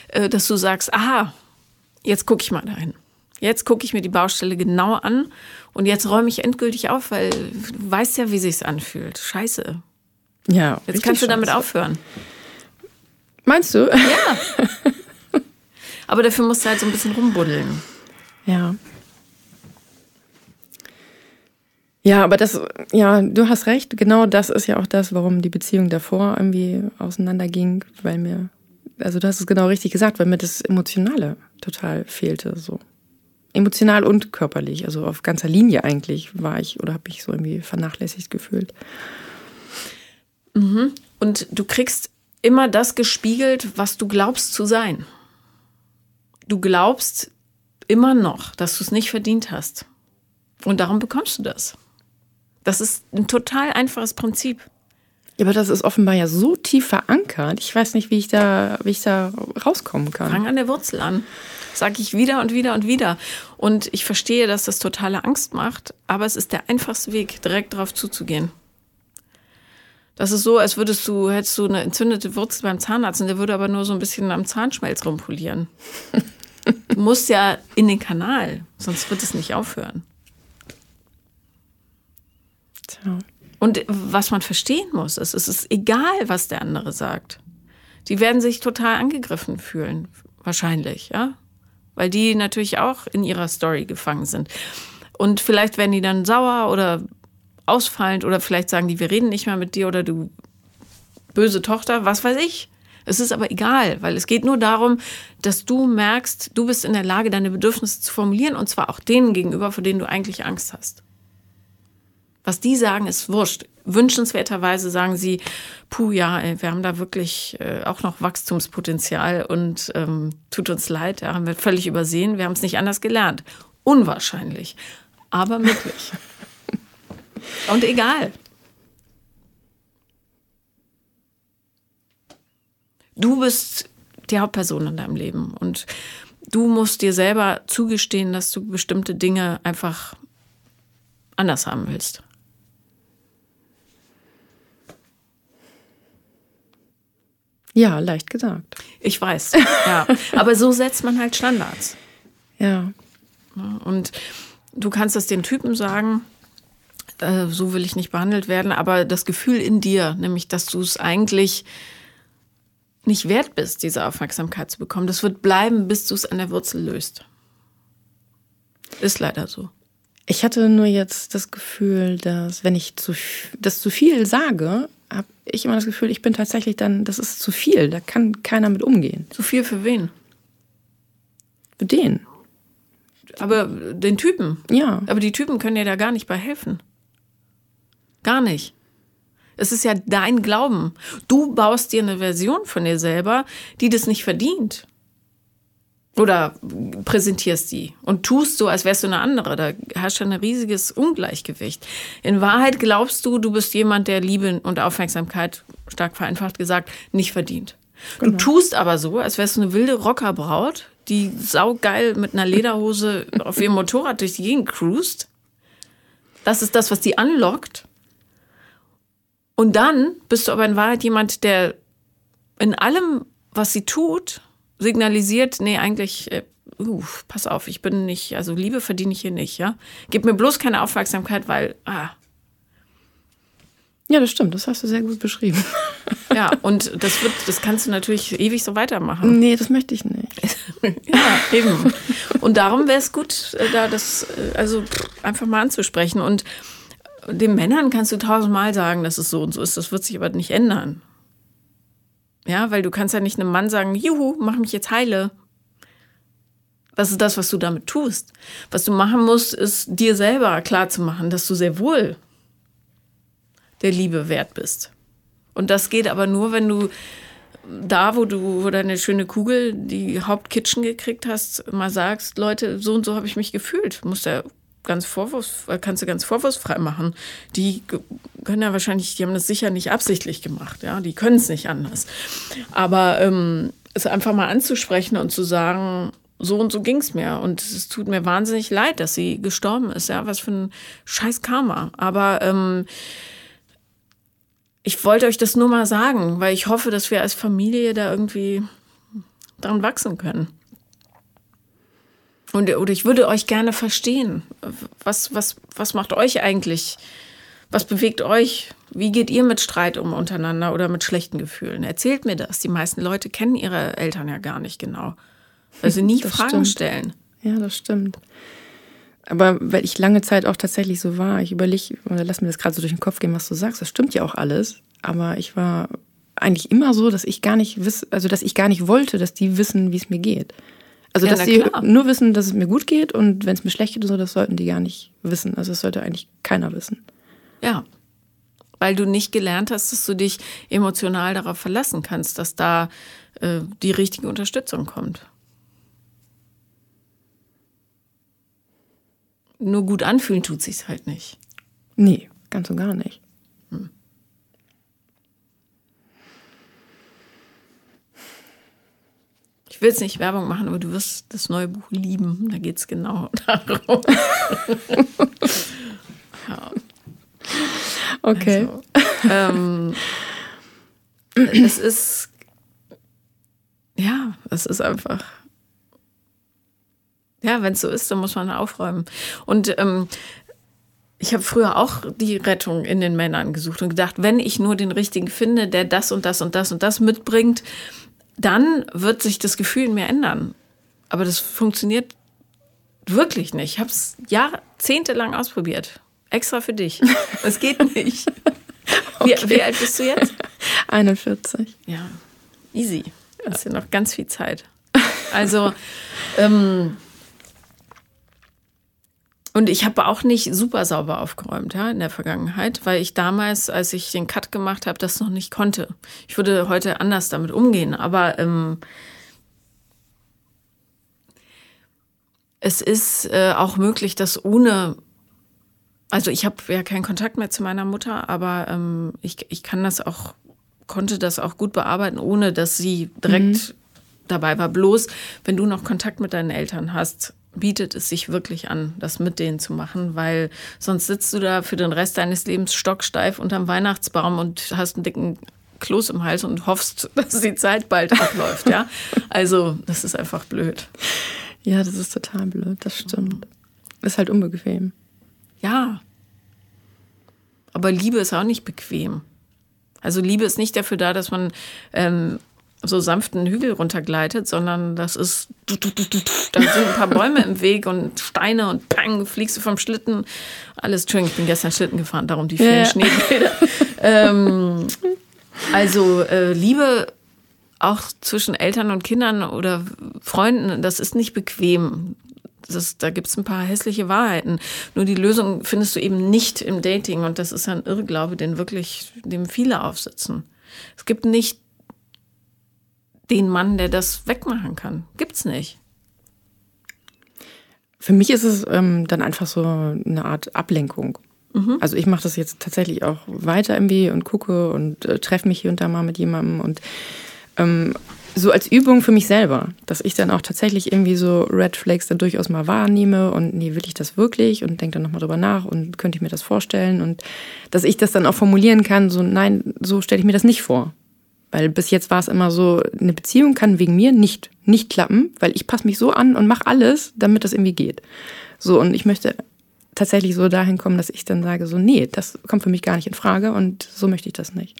äh, dass du sagst, aha, jetzt gucke ich mal dahin. Jetzt gucke ich mir die Baustelle genau an und jetzt räume ich endgültig auf, weil du weißt ja, wie sich's anfühlt. Scheiße. Ja. Jetzt kannst du damit scheiße. aufhören. Meinst du? Ja. (laughs) Aber dafür musst du halt so ein bisschen rumbuddeln. Ja. Ja, aber das, ja, du hast recht. Genau das ist ja auch das, warum die Beziehung davor irgendwie auseinanderging, weil mir, also du hast es genau richtig gesagt, weil mir das Emotionale total fehlte, so emotional und körperlich, also auf ganzer Linie eigentlich war ich oder habe ich so irgendwie vernachlässigt gefühlt. Mhm. Und du kriegst immer das gespiegelt, was du glaubst zu sein. Du glaubst immer noch, dass du es nicht verdient hast. Und darum bekommst du das. Das ist ein total einfaches Prinzip. Ja, aber das ist offenbar ja so tief verankert. Ich weiß nicht, wie ich da, wie ich da rauskommen kann. Fang an der Wurzel an. Sag ich wieder und wieder und wieder. Und ich verstehe, dass das totale Angst macht, aber es ist der einfachste Weg, direkt darauf zuzugehen. Das ist so, als würdest du, hättest du eine entzündete Wurzel beim Zahnarzt und der würde aber nur so ein bisschen am Zahnschmelz rumpolieren. Du musst ja in den Kanal, sonst wird es nicht aufhören. Tja. Und was man verstehen muss, ist, es ist egal, was der andere sagt. Die werden sich total angegriffen fühlen, wahrscheinlich, ja. Weil die natürlich auch in ihrer Story gefangen sind. Und vielleicht werden die dann sauer oder ausfallend oder vielleicht sagen die, wir reden nicht mehr mit dir oder du böse Tochter, was weiß ich. Es ist aber egal, weil es geht nur darum, dass du merkst, du bist in der Lage, deine Bedürfnisse zu formulieren und zwar auch denen gegenüber, vor denen du eigentlich Angst hast. Was die sagen, ist wurscht. Wünschenswerterweise sagen sie, puh, ja, wir haben da wirklich äh, auch noch Wachstumspotenzial und ähm, tut uns leid, ja, haben wir völlig übersehen, wir haben es nicht anders gelernt. Unwahrscheinlich, aber möglich. (laughs) und egal. Du bist die Hauptperson in deinem Leben und du musst dir selber zugestehen, dass du bestimmte Dinge einfach anders haben willst. Ja, leicht gesagt. Ich weiß. Ja. Aber so setzt man halt Standards. Ja. Und du kannst das den Typen sagen, äh, so will ich nicht behandelt werden, aber das Gefühl in dir, nämlich, dass du es eigentlich nicht wert bist, diese Aufmerksamkeit zu bekommen, das wird bleiben, bis du es an der Wurzel löst. Ist leider so. Ich hatte nur jetzt das Gefühl, dass wenn ich zu, das zu viel sage, habe ich immer das Gefühl, ich bin tatsächlich dann, das ist zu viel, da kann keiner mit umgehen. Zu viel für wen? Für den. Aber den Typen. Ja. Aber die Typen können dir da gar nicht bei helfen. Gar nicht. Es ist ja dein Glauben. Du baust dir eine Version von dir selber, die das nicht verdient. Oder präsentierst die und tust so, als wärst du eine andere. Da herrscht ein riesiges Ungleichgewicht. In Wahrheit glaubst du, du bist jemand, der Liebe und Aufmerksamkeit, stark vereinfacht gesagt, nicht verdient. Genau. Du tust aber so, als wärst du eine wilde Rockerbraut, die saugeil mit einer Lederhose (laughs) auf ihrem Motorrad durch die Gegend cruist. Das ist das, was die anlockt. Und dann bist du aber in Wahrheit jemand, der in allem, was sie tut, signalisiert, nee, eigentlich, äh, uh, pass auf, ich bin nicht, also Liebe verdiene ich hier nicht, ja. Gib mir bloß keine Aufmerksamkeit, weil, ah. Ja, das stimmt, das hast du sehr gut beschrieben. (laughs) Ja, und das wird, das kannst du natürlich ewig so weitermachen. Nee, das möchte ich nicht. (laughs) ja, eben. Und darum wäre es gut, äh, da das, äh, also einfach mal anzusprechen. Und den Männern kannst du tausendmal sagen, dass es so und so ist. Das wird sich aber nicht ändern. Ja, weil du kannst ja nicht einem Mann sagen, juhu, mach mich jetzt heile. Das ist das, was du damit tust. Was du machen musst, ist dir selber klarzumachen, dass du sehr wohl der Liebe wert bist. Und das geht aber nur, wenn du da, wo du wo deine schöne Kugel, die Hauptkitchen gekriegt hast, mal sagst, Leute, so und so habe ich mich gefühlt. Muss ja ganz vorwurfs, kannst du ganz vorwurfsfrei machen. Die können ja wahrscheinlich, die haben das sicher nicht absichtlich gemacht, ja, die können es nicht anders. Aber ähm, es einfach mal anzusprechen und zu sagen, so und so ging es mir und es tut mir wahnsinnig leid, dass sie gestorben ist, ja, was für ein scheiß Karma. Aber ähm, ich wollte euch das nur mal sagen, weil ich hoffe, dass wir als Familie da irgendwie dran wachsen können. Und, oder ich würde euch gerne verstehen. Was, was, was macht euch eigentlich? Was bewegt euch? Wie geht ihr mit Streit um untereinander oder mit schlechten Gefühlen? Erzählt mir das. Die meisten Leute kennen ihre Eltern ja gar nicht genau. Weil sie (laughs) nie Fragen stimmt. stellen. Ja, das stimmt. Aber weil ich lange Zeit auch tatsächlich so war, ich überlege, oder lass mir das gerade so durch den Kopf gehen, was du sagst, das stimmt ja auch alles. Aber ich war eigentlich immer so, dass ich gar nicht wiss, also dass ich gar nicht wollte, dass die wissen, wie es mir geht. Also, ja, dass sie nur wissen, dass es mir gut geht und wenn es mir schlecht geht so, das sollten die gar nicht wissen. Also, das sollte eigentlich keiner wissen. Ja. Weil du nicht gelernt hast, dass du dich emotional darauf verlassen kannst, dass da äh, die richtige Unterstützung kommt. Nur gut anfühlen tut sich's halt nicht. Nee, ganz und gar nicht. Ich will jetzt nicht Werbung machen, aber du wirst das neue Buch lieben. Da geht es genau (laughs) darum. ja. Okay. Also, ähm, es ist, ja, es ist einfach, ja, wenn es so ist, dann muss man aufräumen. Und ähm, ich habe früher auch die Rettung in den Männern gesucht und gedacht, wenn ich nur den richtigen finde, der das und das und das und das mitbringt, dann wird sich das Gefühl in mir ändern. Aber das funktioniert wirklich nicht. Ich habe es jahrzehntelang ausprobiert. Extra für dich. (laughs) Es geht nicht. okay. wie, wie, alt bist du jetzt? (laughs) 41. Ja, easy. Das ist ja noch ganz viel Zeit. Also, ähm, und ich habe auch nicht super sauber aufgeräumt ja, in der Vergangenheit, weil ich damals, als ich den Cut gemacht habe, das noch nicht konnte. Ich würde heute anders damit umgehen, aber ähm, es ist äh, auch möglich, dass ohne, also ich habe ja keinen Kontakt mehr zu meiner Mutter, aber ähm, ich, ich kann das auch, konnte das auch gut bearbeiten, ohne dass sie direkt mhm. dabei war. Bloß, wenn du noch Kontakt mit deinen Eltern hast, bietet es sich wirklich an, das mit denen zu machen, weil sonst sitzt du da für den Rest deines Lebens stocksteif unterm Weihnachtsbaum und hast einen dicken Kloß im Hals und hoffst, (laughs) dass die Zeit bald abläuft, ja. Also, das ist einfach blöd. Ja, das ist total blöd, das stimmt. Ist halt unbequem. Ja. Aber Liebe ist auch nicht bequem. Also Liebe ist nicht dafür da, dass man ähm, so sanften Hügel runtergleitet, sondern das ist, da sind ein paar Bäume im Weg und Steine und pang, fliegst du vom Schlitten. Alles, Entschuldigung, ich bin gestern Schlitten gefahren, darum die vielen ja. Schneebilder. ähm, also äh, Liebe auch zwischen Eltern und Kindern oder Freunden, das ist nicht bequem. Das, da gibt es ein paar hässliche Wahrheiten. Nur die Lösung findest du eben nicht im Dating. Und das ist ein Irrglaube, den wirklich, dem viele aufsitzen. Es gibt nicht den Mann, der das wegmachen kann. Gibt's nicht. Für mich ist es ähm, dann einfach so eine Art Ablenkung. Mhm. Also ich mache das jetzt tatsächlich auch weiter irgendwie und gucke und äh, treffe mich hier und da mal mit jemandem und ähm, so als Übung für mich selber, dass ich dann auch tatsächlich irgendwie so Red Flags dann durchaus mal wahrnehme und nee, will ich das wirklich und denke dann nochmal drüber nach und könnte ich mir das vorstellen und dass ich das dann auch formulieren kann, so nein, so stelle ich mir das nicht vor. Weil bis jetzt war es immer so, eine Beziehung kann wegen mir nicht, nicht klappen, weil ich passe mich so an und mache alles, damit das irgendwie geht. So, und ich möchte tatsächlich so dahin kommen, dass ich dann sage, so, nee, das kommt für mich gar nicht in Frage und so möchte ich das nicht.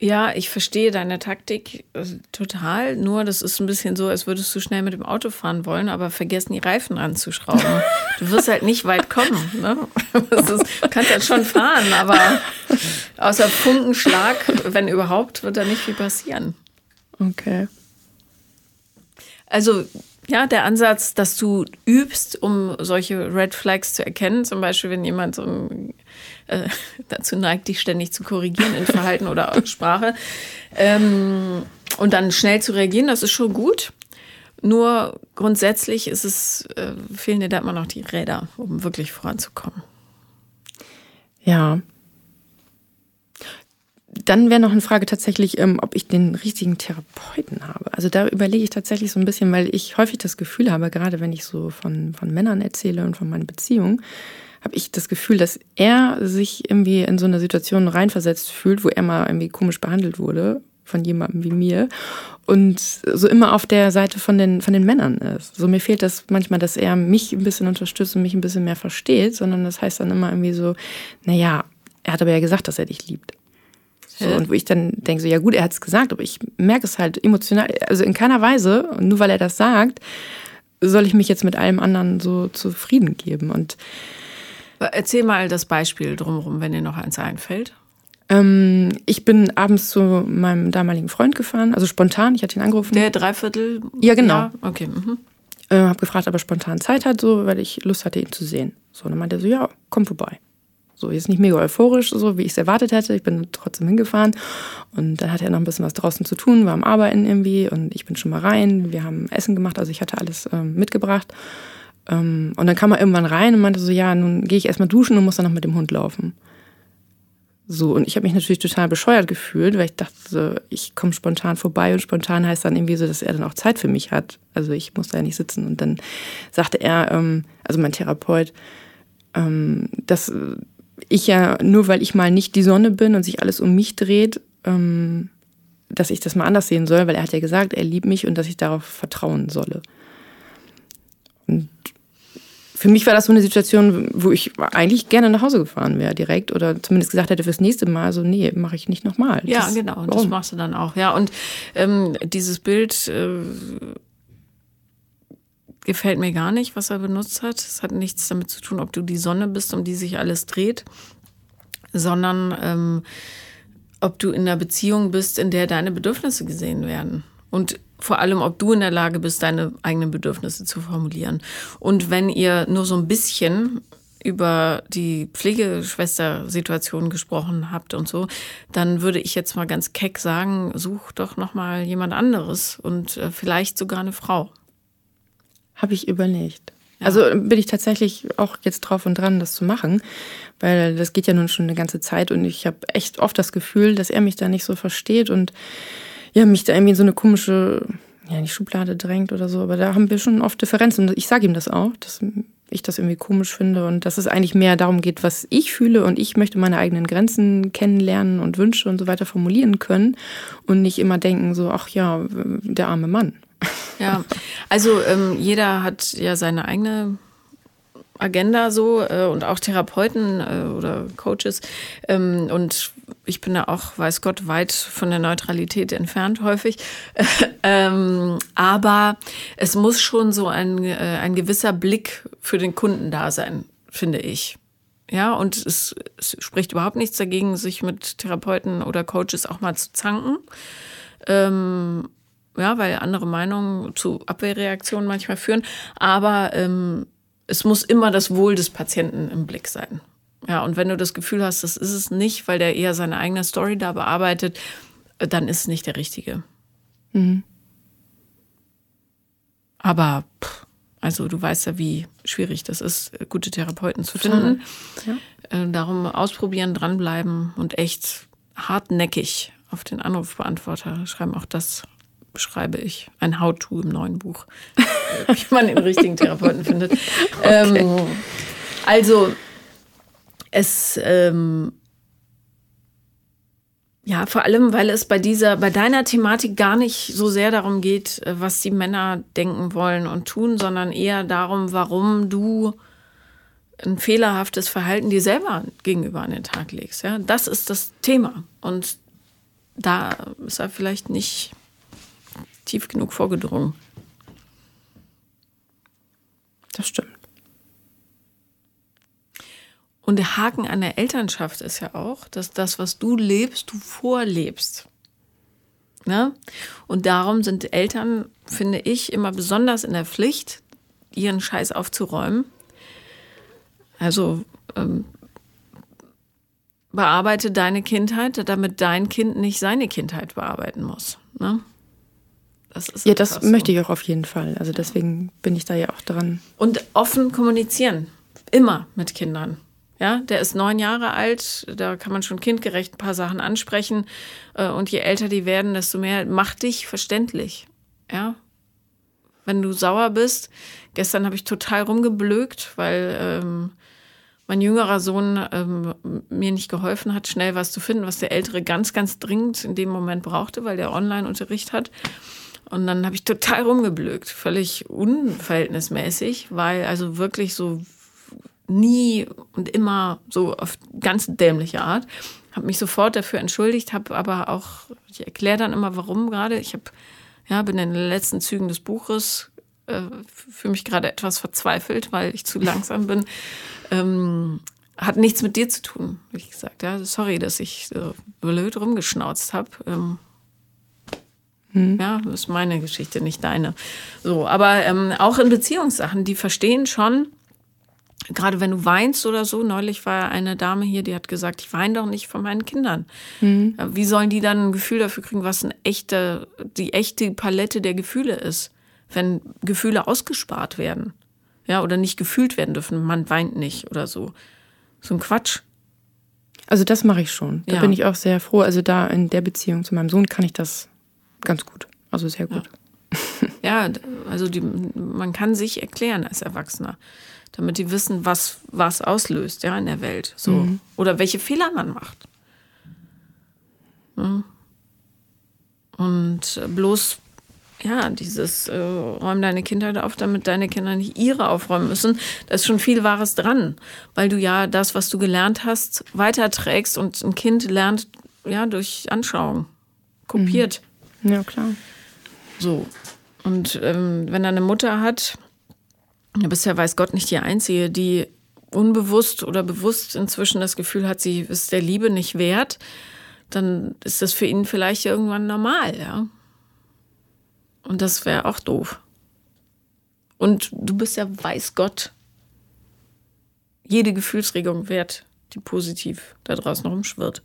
Ja, ich verstehe deine Taktik äh, total. Nur, das ist ein bisschen so, als würdest du schnell mit dem Auto fahren wollen, aber vergessen, die Reifen anzuschrauben. Du wirst halt nicht weit kommen. Ne? (laughs) Ist, du kannst halt schon fahren, aber außer Funkenschlag, wenn überhaupt, wird da nicht viel passieren. Okay. Also ja, der Ansatz, dass du übst, um solche Red Flags zu erkennen, zum Beispiel, wenn jemand so ein, äh, (laughs) dazu neigt, dich ständig zu korrigieren in Verhalten oder (laughs) Sprache ähm, und dann schnell zu reagieren, das ist schon gut. Nur grundsätzlich ist es, äh, fehlen dir da immer noch die Räder, um wirklich voranzukommen. Ja, dann wäre noch eine Frage tatsächlich, ähm, ob ich den richtigen Therapeuten habe. Also da überlege ich tatsächlich so ein bisschen, weil ich häufig das Gefühl habe, gerade wenn ich so von, von Männern erzähle und von meinen Beziehungen, habe ich das Gefühl, dass er sich irgendwie in so eine Situation reinversetzt fühlt, wo er mal irgendwie komisch behandelt wurde von jemandem wie mir und so immer auf der Seite von den, von den Männern ist. So mir fehlt das manchmal, dass er mich ein bisschen unterstützt und mich ein bisschen mehr versteht, sondern das heißt dann immer irgendwie so, naja, er hat aber ja gesagt, dass er dich liebt. So, und wo ich dann denke, so, ja gut, er hat es gesagt, aber ich merke es halt emotional, also in keiner Weise, nur weil er das sagt, soll ich mich jetzt mit allem anderen so zufrieden geben. Und Erzähl mal das Beispiel drumherum, wenn dir noch eins einfällt. Ähm, ich bin abends zu meinem damaligen Freund gefahren, also spontan, ich hatte ihn angerufen. Der Dreiviertel? Ja, genau. Ja, okay. Mhm. Äh, hab gefragt, ob er spontan Zeit hat, so, weil ich Lust hatte, ihn zu sehen. So, und dann meinte er so, ja, komm vorbei. So, jetzt nicht mega euphorisch, so wie ich es erwartet hätte. Ich bin trotzdem hingefahren. Und dann hatte er noch ein bisschen was draußen zu tun, war am Arbeiten irgendwie. Und ich bin schon mal rein. Wir haben Essen gemacht, also ich hatte alles ähm, mitgebracht. Ähm, und dann kam er irgendwann rein und meinte so, ja, nun gehe ich erstmal duschen und muss dann noch mit dem Hund laufen. So, und ich habe mich natürlich total bescheuert gefühlt, weil ich dachte, ich komme spontan vorbei und spontan heißt dann irgendwie so, dass er dann auch Zeit für mich hat. Also ich muss da ja nicht sitzen. Und dann sagte er, ähm, also mein Therapeut, ähm, dass ich ja, nur weil ich mal nicht die Sonne bin und sich alles um mich dreht, ähm, dass ich das mal anders sehen soll, weil er hat ja gesagt, er liebt mich und dass ich darauf vertrauen solle. Und für mich war das so eine Situation, wo ich eigentlich gerne nach Hause gefahren wäre direkt oder zumindest gesagt hätte fürs nächste Mal, so nee, mache ich nicht nochmal. Ja, genau, warum? das machst du dann auch. Ja, und ähm, dieses Bild äh, gefällt mir gar nicht, was er benutzt hat. Es hat nichts damit zu tun, ob du die Sonne bist, um die sich alles dreht, sondern ähm, ob du in einer Beziehung bist, in der deine Bedürfnisse gesehen werden. Und vor allem, ob du in der Lage bist, deine eigenen Bedürfnisse zu formulieren. Und wenn ihr nur so ein bisschen über die Pflegeschwester-Situation gesprochen habt und so, dann würde ich jetzt mal ganz keck sagen, such doch noch mal jemand anderes und äh, vielleicht sogar eine Frau. Habe ich überlegt. Ja. Also bin ich tatsächlich auch jetzt drauf und dran, das zu machen, weil das geht ja nun schon eine ganze Zeit und ich habe echt oft das Gefühl, dass er mich da nicht so versteht und ja, mich da irgendwie in so eine komische, ja, nicht Schublade drängt oder so, aber da haben wir schon oft Differenzen und ich sage ihm das auch, dass ich das irgendwie komisch finde und dass es eigentlich mehr darum geht, was ich fühle und ich möchte meine eigenen Grenzen kennenlernen und Wünsche und so weiter formulieren können und nicht immer denken so, ach ja, der arme Mann. Ja, also ähm, jeder hat ja seine eigene Agenda so äh, und auch Therapeuten äh, oder Coaches. Ähm, und ich bin da auch, weiß Gott, weit von der Neutralität entfernt häufig. (laughs) ähm, aber es muss schon so ein, äh, ein gewisser Blick für den Kunden da sein, finde ich. Ja, und es, es spricht überhaupt nichts dagegen, sich mit Therapeuten oder Coaches auch mal zu zanken. Ähm, ja, weil andere Meinungen zu Abwehrreaktionen manchmal führen. Aber ähm, es muss immer das Wohl des Patienten im Blick sein. Ja, und wenn du das Gefühl hast, das ist es nicht, weil der eher seine eigene Story da bearbeitet, äh, dann ist es nicht der Richtige. Mhm. Aber pff, also du weißt ja, wie schwierig das ist, gute Therapeuten zu finden. Ja. Äh, darum ausprobieren, dranbleiben und echt hartnäckig auf den Anrufbeantworter schreiben. Auch das beschreibe ich. Ein How-To im neuen Buch, wie man den richtigen Therapeuten findet. (laughs) Okay. Ähm, also es ähm, ja, vor allem, weil es bei dieser, bei deiner Thematik gar nicht so sehr darum geht, äh, was die Männer denken wollen und tun, sondern eher darum, warum du ein fehlerhaftes Verhalten dir selber gegenüber an den Tag legst. Ja, das ist das Thema. Und da ist er vielleicht nicht tief genug vorgedrungen. Das stimmt. Und der Haken an der Elternschaft ist ja auch, dass das, was du lebst, du vorlebst. Ne? Und darum sind Eltern, finde ich, immer besonders in der Pflicht, ihren Scheiß aufzuräumen. Also ähm, bearbeite deine Kindheit, damit dein Kind nicht seine Kindheit bearbeiten muss. Ne? Das ist ja, das so. möchte ich auch auf jeden Fall. Also deswegen bin ich da ja auch dran. Und offen kommunizieren. Immer mit Kindern. Ja, der ist neun Jahre alt, da kann man schon kindgerecht ein paar Sachen ansprechen. Äh, und je älter die werden, desto mehr mach dich verständlich. Ja. Wenn du sauer bist, gestern habe ich total rumgeblökt, weil ähm, mein jüngerer Sohn ähm, mir nicht geholfen hat, schnell was zu finden, was der Ältere ganz, ganz dringend in dem Moment brauchte, weil der Online-Unterricht hat. Und dann habe ich total rumgeblökt, völlig unverhältnismäßig, weil also wirklich so nie und immer so auf ganz dämliche Art. Habe mich sofort dafür entschuldigt, habe aber auch, ich erkläre dann immer, warum gerade. Ich habe, ja, bin in den letzten Zügen des Buches, äh, fühle mich gerade etwas verzweifelt, weil ich zu (laughs) langsam bin. Ähm, hat nichts mit dir zu tun, wie ich gesagt. Ja, sorry, dass ich so blöd rumgeschnauzt habe. Ähm, hm. Ja, das ist meine Geschichte, nicht deine. So, aber ähm, auch in Beziehungssachen, die verstehen schon, gerade wenn du weinst oder so, neulich war eine Dame hier, die hat gesagt, ich weine doch nicht von meinen Kindern. Mhm. Wie sollen die dann ein Gefühl dafür kriegen, was eine echte, die echte Palette der Gefühle ist, wenn Gefühle ausgespart werden? Ja, oder nicht gefühlt werden dürfen. Man weint nicht oder so. So ein Quatsch. Also das mache ich schon. Da ja. bin ich auch sehr froh. Also da in der Beziehung zu meinem Sohn kann ich das ganz gut. Also sehr gut. Ja, ja also die, man kann sich erklären als Erwachsener damit die wissen, was was auslöst, ja, in der Welt. So. Mhm. Oder welche Fehler man macht. Und bloß, ja, dieses äh, räum deine Kindheit auf, damit deine Kinder nicht ihre aufräumen müssen, da ist schon viel Wahres dran. Weil du ja das, was du gelernt hast, weiterträgst und ein Kind lernt ja durch Anschauung, kopiert. Mhm. Ja, klar. So. Und ähm, wenn er eine Mutter hat, Du bist ja, weiß Gott, nicht die Einzige, die unbewusst oder bewusst inzwischen das Gefühl hat, sie ist der Liebe nicht wert, dann ist das für ihn vielleicht irgendwann normal, ja. Und das wäre auch doof. Und du bist ja, weiß Gott, jede Gefühlsregung wert, die positiv da draußen rumschwirrt.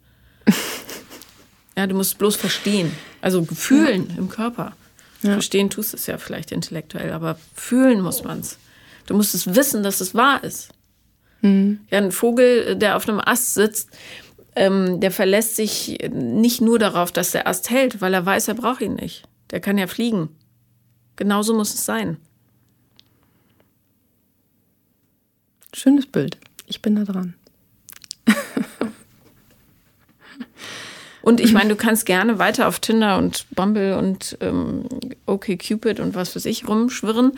Ja, du musst bloß verstehen. Also fühlen ja. im Körper. Ja. Verstehen tust es ja vielleicht intellektuell, aber fühlen muss man es. Du musst es wissen, dass es wahr ist. Mhm. Ja, ein Vogel, der auf einem Ast sitzt, ähm, der verlässt sich nicht nur darauf, dass der Ast hält, weil er weiß, er braucht ihn nicht. Der kann ja fliegen. Genauso muss es sein. Schönes Bild. Ich bin da dran. Und ich meine, (clears throat) du kannst gerne weiter auf Tinder und Bumble und ähm, OkCupid und was weiß ich rumschwirren,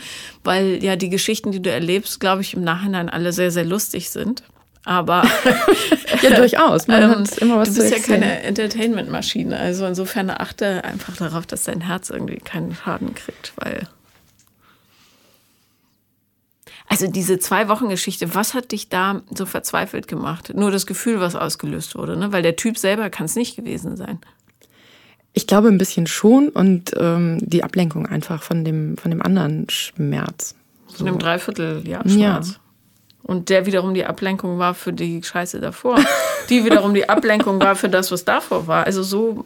weil ja die Geschichten, die du erlebst, glaube ich, im Nachhinein alle sehr, sehr lustig sind. Aber (laughs) (laughs) ja, durchaus. Man ähm, hat immer was du bist ja keine Entertainment-Maschine. Also insofern achte einfach darauf, dass dein Herz irgendwie keinen Schaden kriegt, weil. Also diese zwei Wochen Geschichte, was hat dich da so verzweifelt gemacht? Nur das Gefühl, was ausgelöst wurde, ne? Weil der Typ selber kann es nicht gewesen sein. Ich glaube ein bisschen schon und ähm, die Ablenkung einfach von dem von dem anderen Schmerz. So. Von dem Dreivierteljahr Schmerz. Ja. Und der wiederum die Ablenkung war für die Scheiße davor. (laughs) die wiederum die Ablenkung war für das, was davor war. Also so.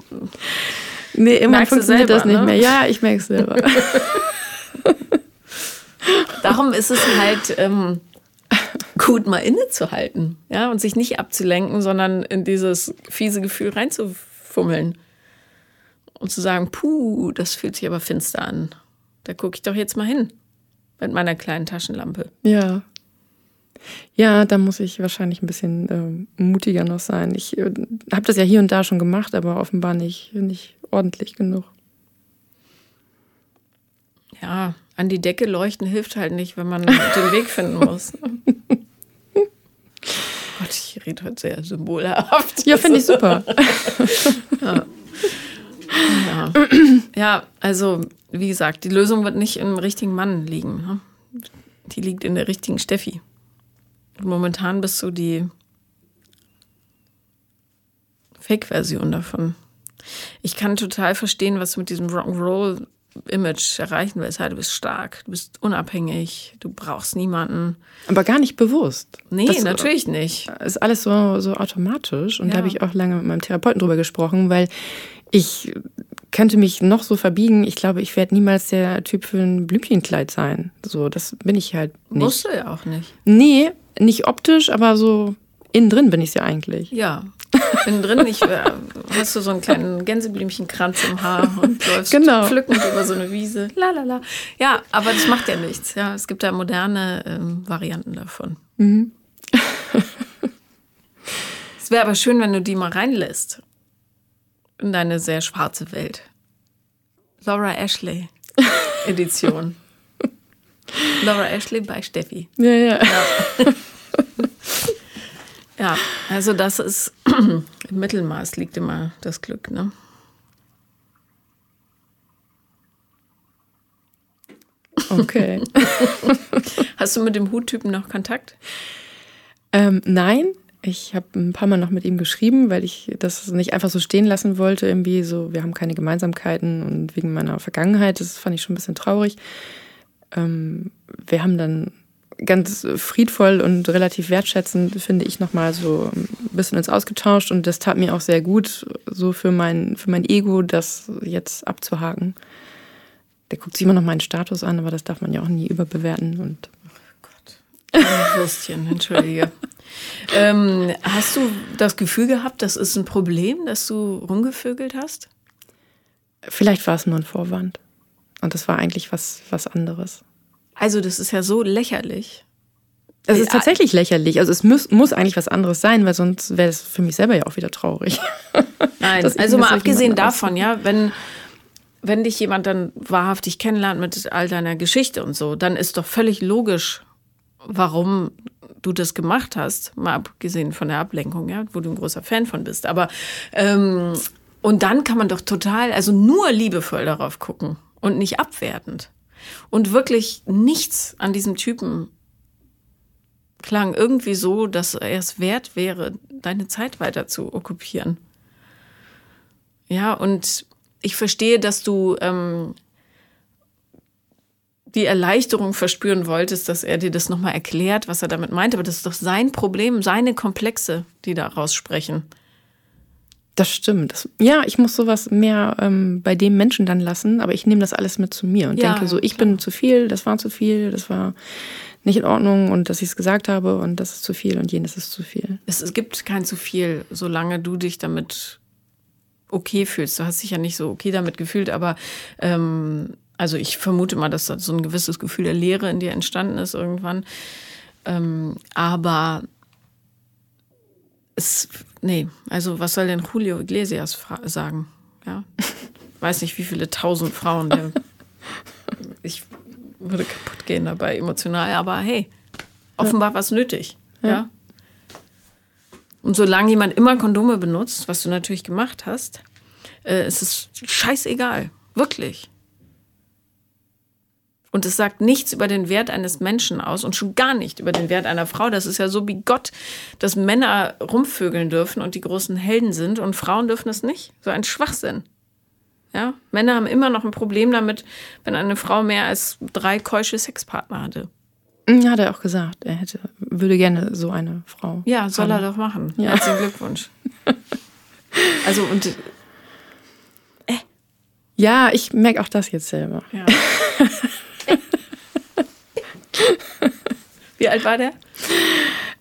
Nee, immer funktioniert selber, das nicht ne? mehr. Ja, ich merke es selber. (laughs) Darum ist es halt ähm, gut, mal innezuhalten, ja, und sich nicht abzulenken, sondern in dieses fiese Gefühl reinzufummeln. Und zu sagen, puh, das fühlt sich aber finster an. Da gucke ich doch jetzt mal hin. Mit meiner kleinen Taschenlampe. Ja. Ja, da muss ich wahrscheinlich ein bisschen äh, mutiger noch sein. Ich äh, habe das ja hier und da schon gemacht, aber offenbar nicht, nicht ordentlich genug. Ja, an die Decke leuchten hilft halt nicht, wenn man (laughs) den Weg finden muss. Gott, ich rede heute sehr symbolhaft. Ja, finde ich super. (laughs) ja. Ja. ja. also wie gesagt, die Lösung wird nicht im richtigen Mann liegen. Ne? Die liegt in der richtigen Steffi. Momentan bist du die Fake-Version davon. Ich kann total verstehen, was mit diesem Rock'n'Roll-Image erreichen willst. du bist stark, du bist unabhängig, du brauchst niemanden. Aber gar nicht bewusst. Nee, das natürlich nicht. Ist alles so, so automatisch. Und ja. da habe ich auch lange mit meinem Therapeuten drüber gesprochen, weil ich könnte mich noch so verbiegen. Ich glaube, ich werde niemals der Typ für ein Blümchenkleid sein. So, das bin ich halt nicht. Musst du ja auch nicht. Nee, nicht optisch, aber so innen drin bin ich ja eigentlich. Ja. Innen drin ich, äh, hast du so einen kleinen Gänseblümchenkranz im Haar und (laughs) läufst genau. pflückend über so eine Wiese. La, la, la. Ja, aber das macht ja nichts. Ja, es gibt ja moderne ähm, Varianten davon. Mhm. es wäre aber schön, wenn du die mal reinlässt in deine sehr schwarze Welt. Laura Ashley Edition. (laughs) Laura Ashley bei Steffi. Ja, ja. Ja, (laughs) ja also das ist (clears throat) im Mittelmaß liegt immer das Glück, ne? Okay. (laughs) Hast du mit dem Huttypen noch Kontakt? Ähm, nein, ich habe ein paar Mal noch mit ihm geschrieben, weil ich das nicht einfach so stehen lassen wollte. Irgendwie so, wir haben keine Gemeinsamkeiten und wegen meiner Vergangenheit, das fand ich schon ein bisschen traurig. Ähm, wir haben dann ganz friedvoll und relativ wertschätzend, finde ich, nochmal so ein bisschen uns ausgetauscht und das tat mir auch sehr gut, so für mein, für mein Ego, das jetzt abzuhaken. Der guckt sich immer noch meinen Status an, aber das darf man ja auch nie überbewerten und. Oh Gott. Würstchen, entschuldige. ähm, hast du das Gefühl gehabt, das ist ein Problem, dass du rumgevögelt hast? Vielleicht war es nur ein Vorwand. Und das war eigentlich was, was anderes. Also, das ist ja so lächerlich. Es ist tatsächlich lächerlich. Also es muss, muss eigentlich was anderes sein, weil sonst wäre es für mich selber ja auch wieder traurig. (laughs) Nein, (laughs) also mal abgesehen davon, ja, wenn, wenn dich jemand dann wahrhaftig kennenlernt mit all deiner Geschichte und so, dann ist doch völlig logisch, warum du das gemacht hast, mal abgesehen von der Ablenkung, ja, wo du ein großer Fan von bist. Aber ähm, und dann kann man doch total, also nur liebevoll darauf gucken und nicht abwertend. Und wirklich nichts an diesem Typen klang irgendwie so, dass er es wert wäre, deine Zeit weiter zu okkupieren. Ja, und ich verstehe, dass du ähm, die Erleichterung verspüren wolltest, dass er dir das nochmal erklärt, was er damit meint. Aber das ist doch sein Problem, seine Komplexe, die daraus sprechen. Das stimmt. Das, ja, ich muss sowas mehr ähm, bei dem Menschen dann lassen, aber ich nehme das alles mit zu mir und ja, denke so, ich klar. bin zu viel, das war zu viel, das war nicht in Ordnung und dass ich es gesagt habe und das ist zu viel und jenes ist zu viel. Es, es gibt kein zu viel, solange du dich damit okay fühlst. Du hast dich ja nicht so okay damit gefühlt, aber ähm, also ich vermute mal, dass da so ein gewisses Gefühl der Leere in dir entstanden ist irgendwann. Ähm, aber es, nee, also was soll denn Julio Iglesias sagen? Ja, weiß nicht, wie viele tausend Frauen der, (laughs) ich würde kaputt gehen dabei emotional, aber hey, offenbar was nötig. Ja. ja. Und solange jemand immer Kondome benutzt, was du natürlich gemacht hast, äh, ist es scheißegal. Wirklich. Und es sagt nichts über den Wert eines Menschen aus und schon gar nicht über den Wert einer Frau. Das ist ja so wie Gott, dass Männer rumvögeln dürfen und die großen Helden sind und Frauen dürfen es nicht. So ein Schwachsinn. Ja, Männer haben immer noch ein Problem damit, wenn eine Frau mehr als drei keusche Sexpartner hatte. Ja, hat er auch gesagt. Er hätte, würde gerne so eine Frau. Ja, soll haben. er doch machen. Ja. Herzlichen Glückwunsch. (laughs) also und äh. Ja, ich merke auch das jetzt selber. Ja. (laughs) (laughs) Wie alt war der?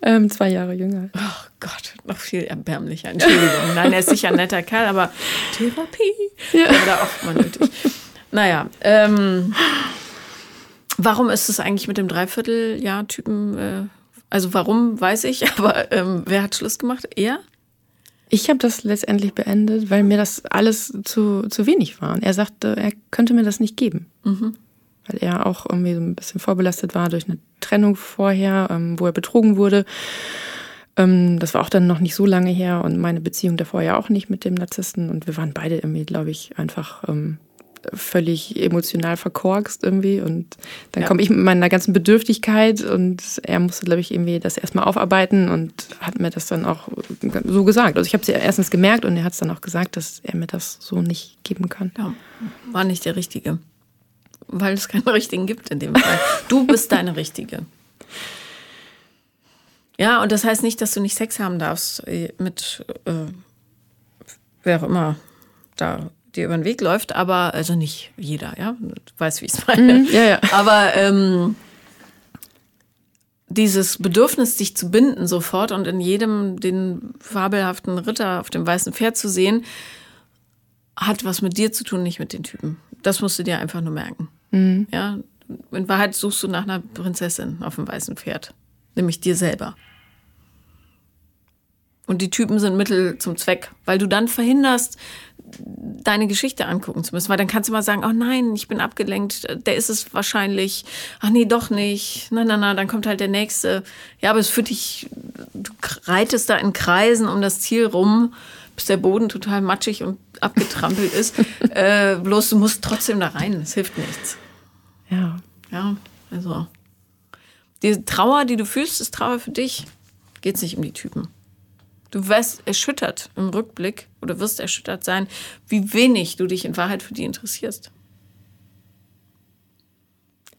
Ähm, zwei Jahre jünger. Oh Gott, noch viel erbärmlicher. Entschuldigung. Nein, er ist sicher ein netter Kerl, aber Therapie ja. wäre da auch mal nötig. Naja, ähm, warum ist es eigentlich mit dem Dreivierteljahr-Typen? Äh, also warum, weiß ich, (laughs) aber ähm, wer hat Schluss gemacht? Er? Ich habe das letztendlich beendet, weil mir das alles zu, zu wenig war. Und er sagte, er könnte mir das nicht geben. Mhm weil er auch irgendwie so ein bisschen vorbelastet war durch eine Trennung vorher, ähm, wo er betrogen wurde. Ähm, das war auch dann noch nicht so lange her und meine Beziehung davor ja auch nicht mit dem Narzissten. Und wir waren beide irgendwie, glaube ich, einfach ähm, völlig emotional verkorkst irgendwie. Und dann ja. komme ich mit meiner ganzen Bedürftigkeit und er musste, glaube ich, irgendwie das erstmal aufarbeiten und hat mir das dann auch so gesagt. Also ich habe es ja erstens gemerkt und er hat es dann auch gesagt, dass er mir das so nicht geben kann. Ja, war nicht der Richtige weil es keinen (laughs) richtigen gibt in dem Fall. Du bist deine richtige. Ja, und das heißt nicht, dass du nicht Sex haben darfst äh, mit äh, wer auch immer da dir über den Weg läuft, aber also nicht jeder, ja, du weißt, wie ich es meine. Mhm, ja, ja. Aber ähm, dieses Bedürfnis, dich zu binden sofort und in jedem den fabelhaften Ritter auf dem weißen Pferd zu sehen, hat was mit dir zu tun, nicht mit den Typen. Das musst du dir einfach nur merken. Mhm. Ja, in Wahrheit suchst du nach einer Prinzessin auf dem weißen Pferd, nämlich dir selber. Und die Typen sind Mittel zum Zweck, weil du dann verhinderst, deine Geschichte angucken zu müssen. Weil dann kannst du mal sagen, oh nein, ich bin abgelenkt, der ist es wahrscheinlich. Ach nee, doch nicht. Nein, nein, nein, dann kommt halt der nächste. Ja, aber es führt dich, du reitest da in Kreisen um das Ziel rum, bis der Boden total matschig und abgetrampelt ist. (laughs) äh, bloß du musst trotzdem da rein, es hilft nichts. Ja. Ja, also. Die Trauer, die du fühlst, ist Trauer für dich. Geht es nicht um die Typen. Du wirst erschüttert im Rückblick oder wirst erschüttert sein, wie wenig du dich in Wahrheit für die interessierst.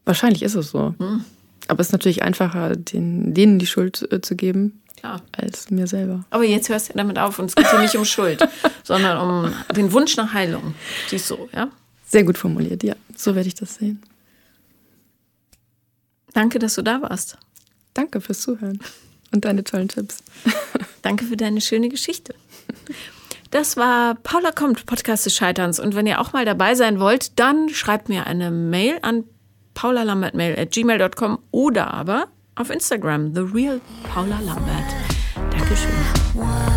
Wahrscheinlich ist es so. Hm. Aber es ist natürlich einfacher, den, denen die Schuld äh, zu geben, Klar. als mir selber. Aber jetzt hörst du damit auf und es geht hier nicht um Schuld, (laughs) sondern um den Wunsch nach Heilung. Siehst du, ja? Sehr gut formuliert, ja. So werde ich das sehen. Danke, dass du da warst. Danke fürs Zuhören und deine tollen Tipps. (laughs) Danke für deine schöne Geschichte. Das war Paula kommt, Podcast des Scheiterns. Und wenn ihr auch mal dabei sein wollt, dann schreibt mir eine Mail an paulalambertmail.gmail.com oder aber auf Instagram, The Real Paula Lambert. Dankeschön.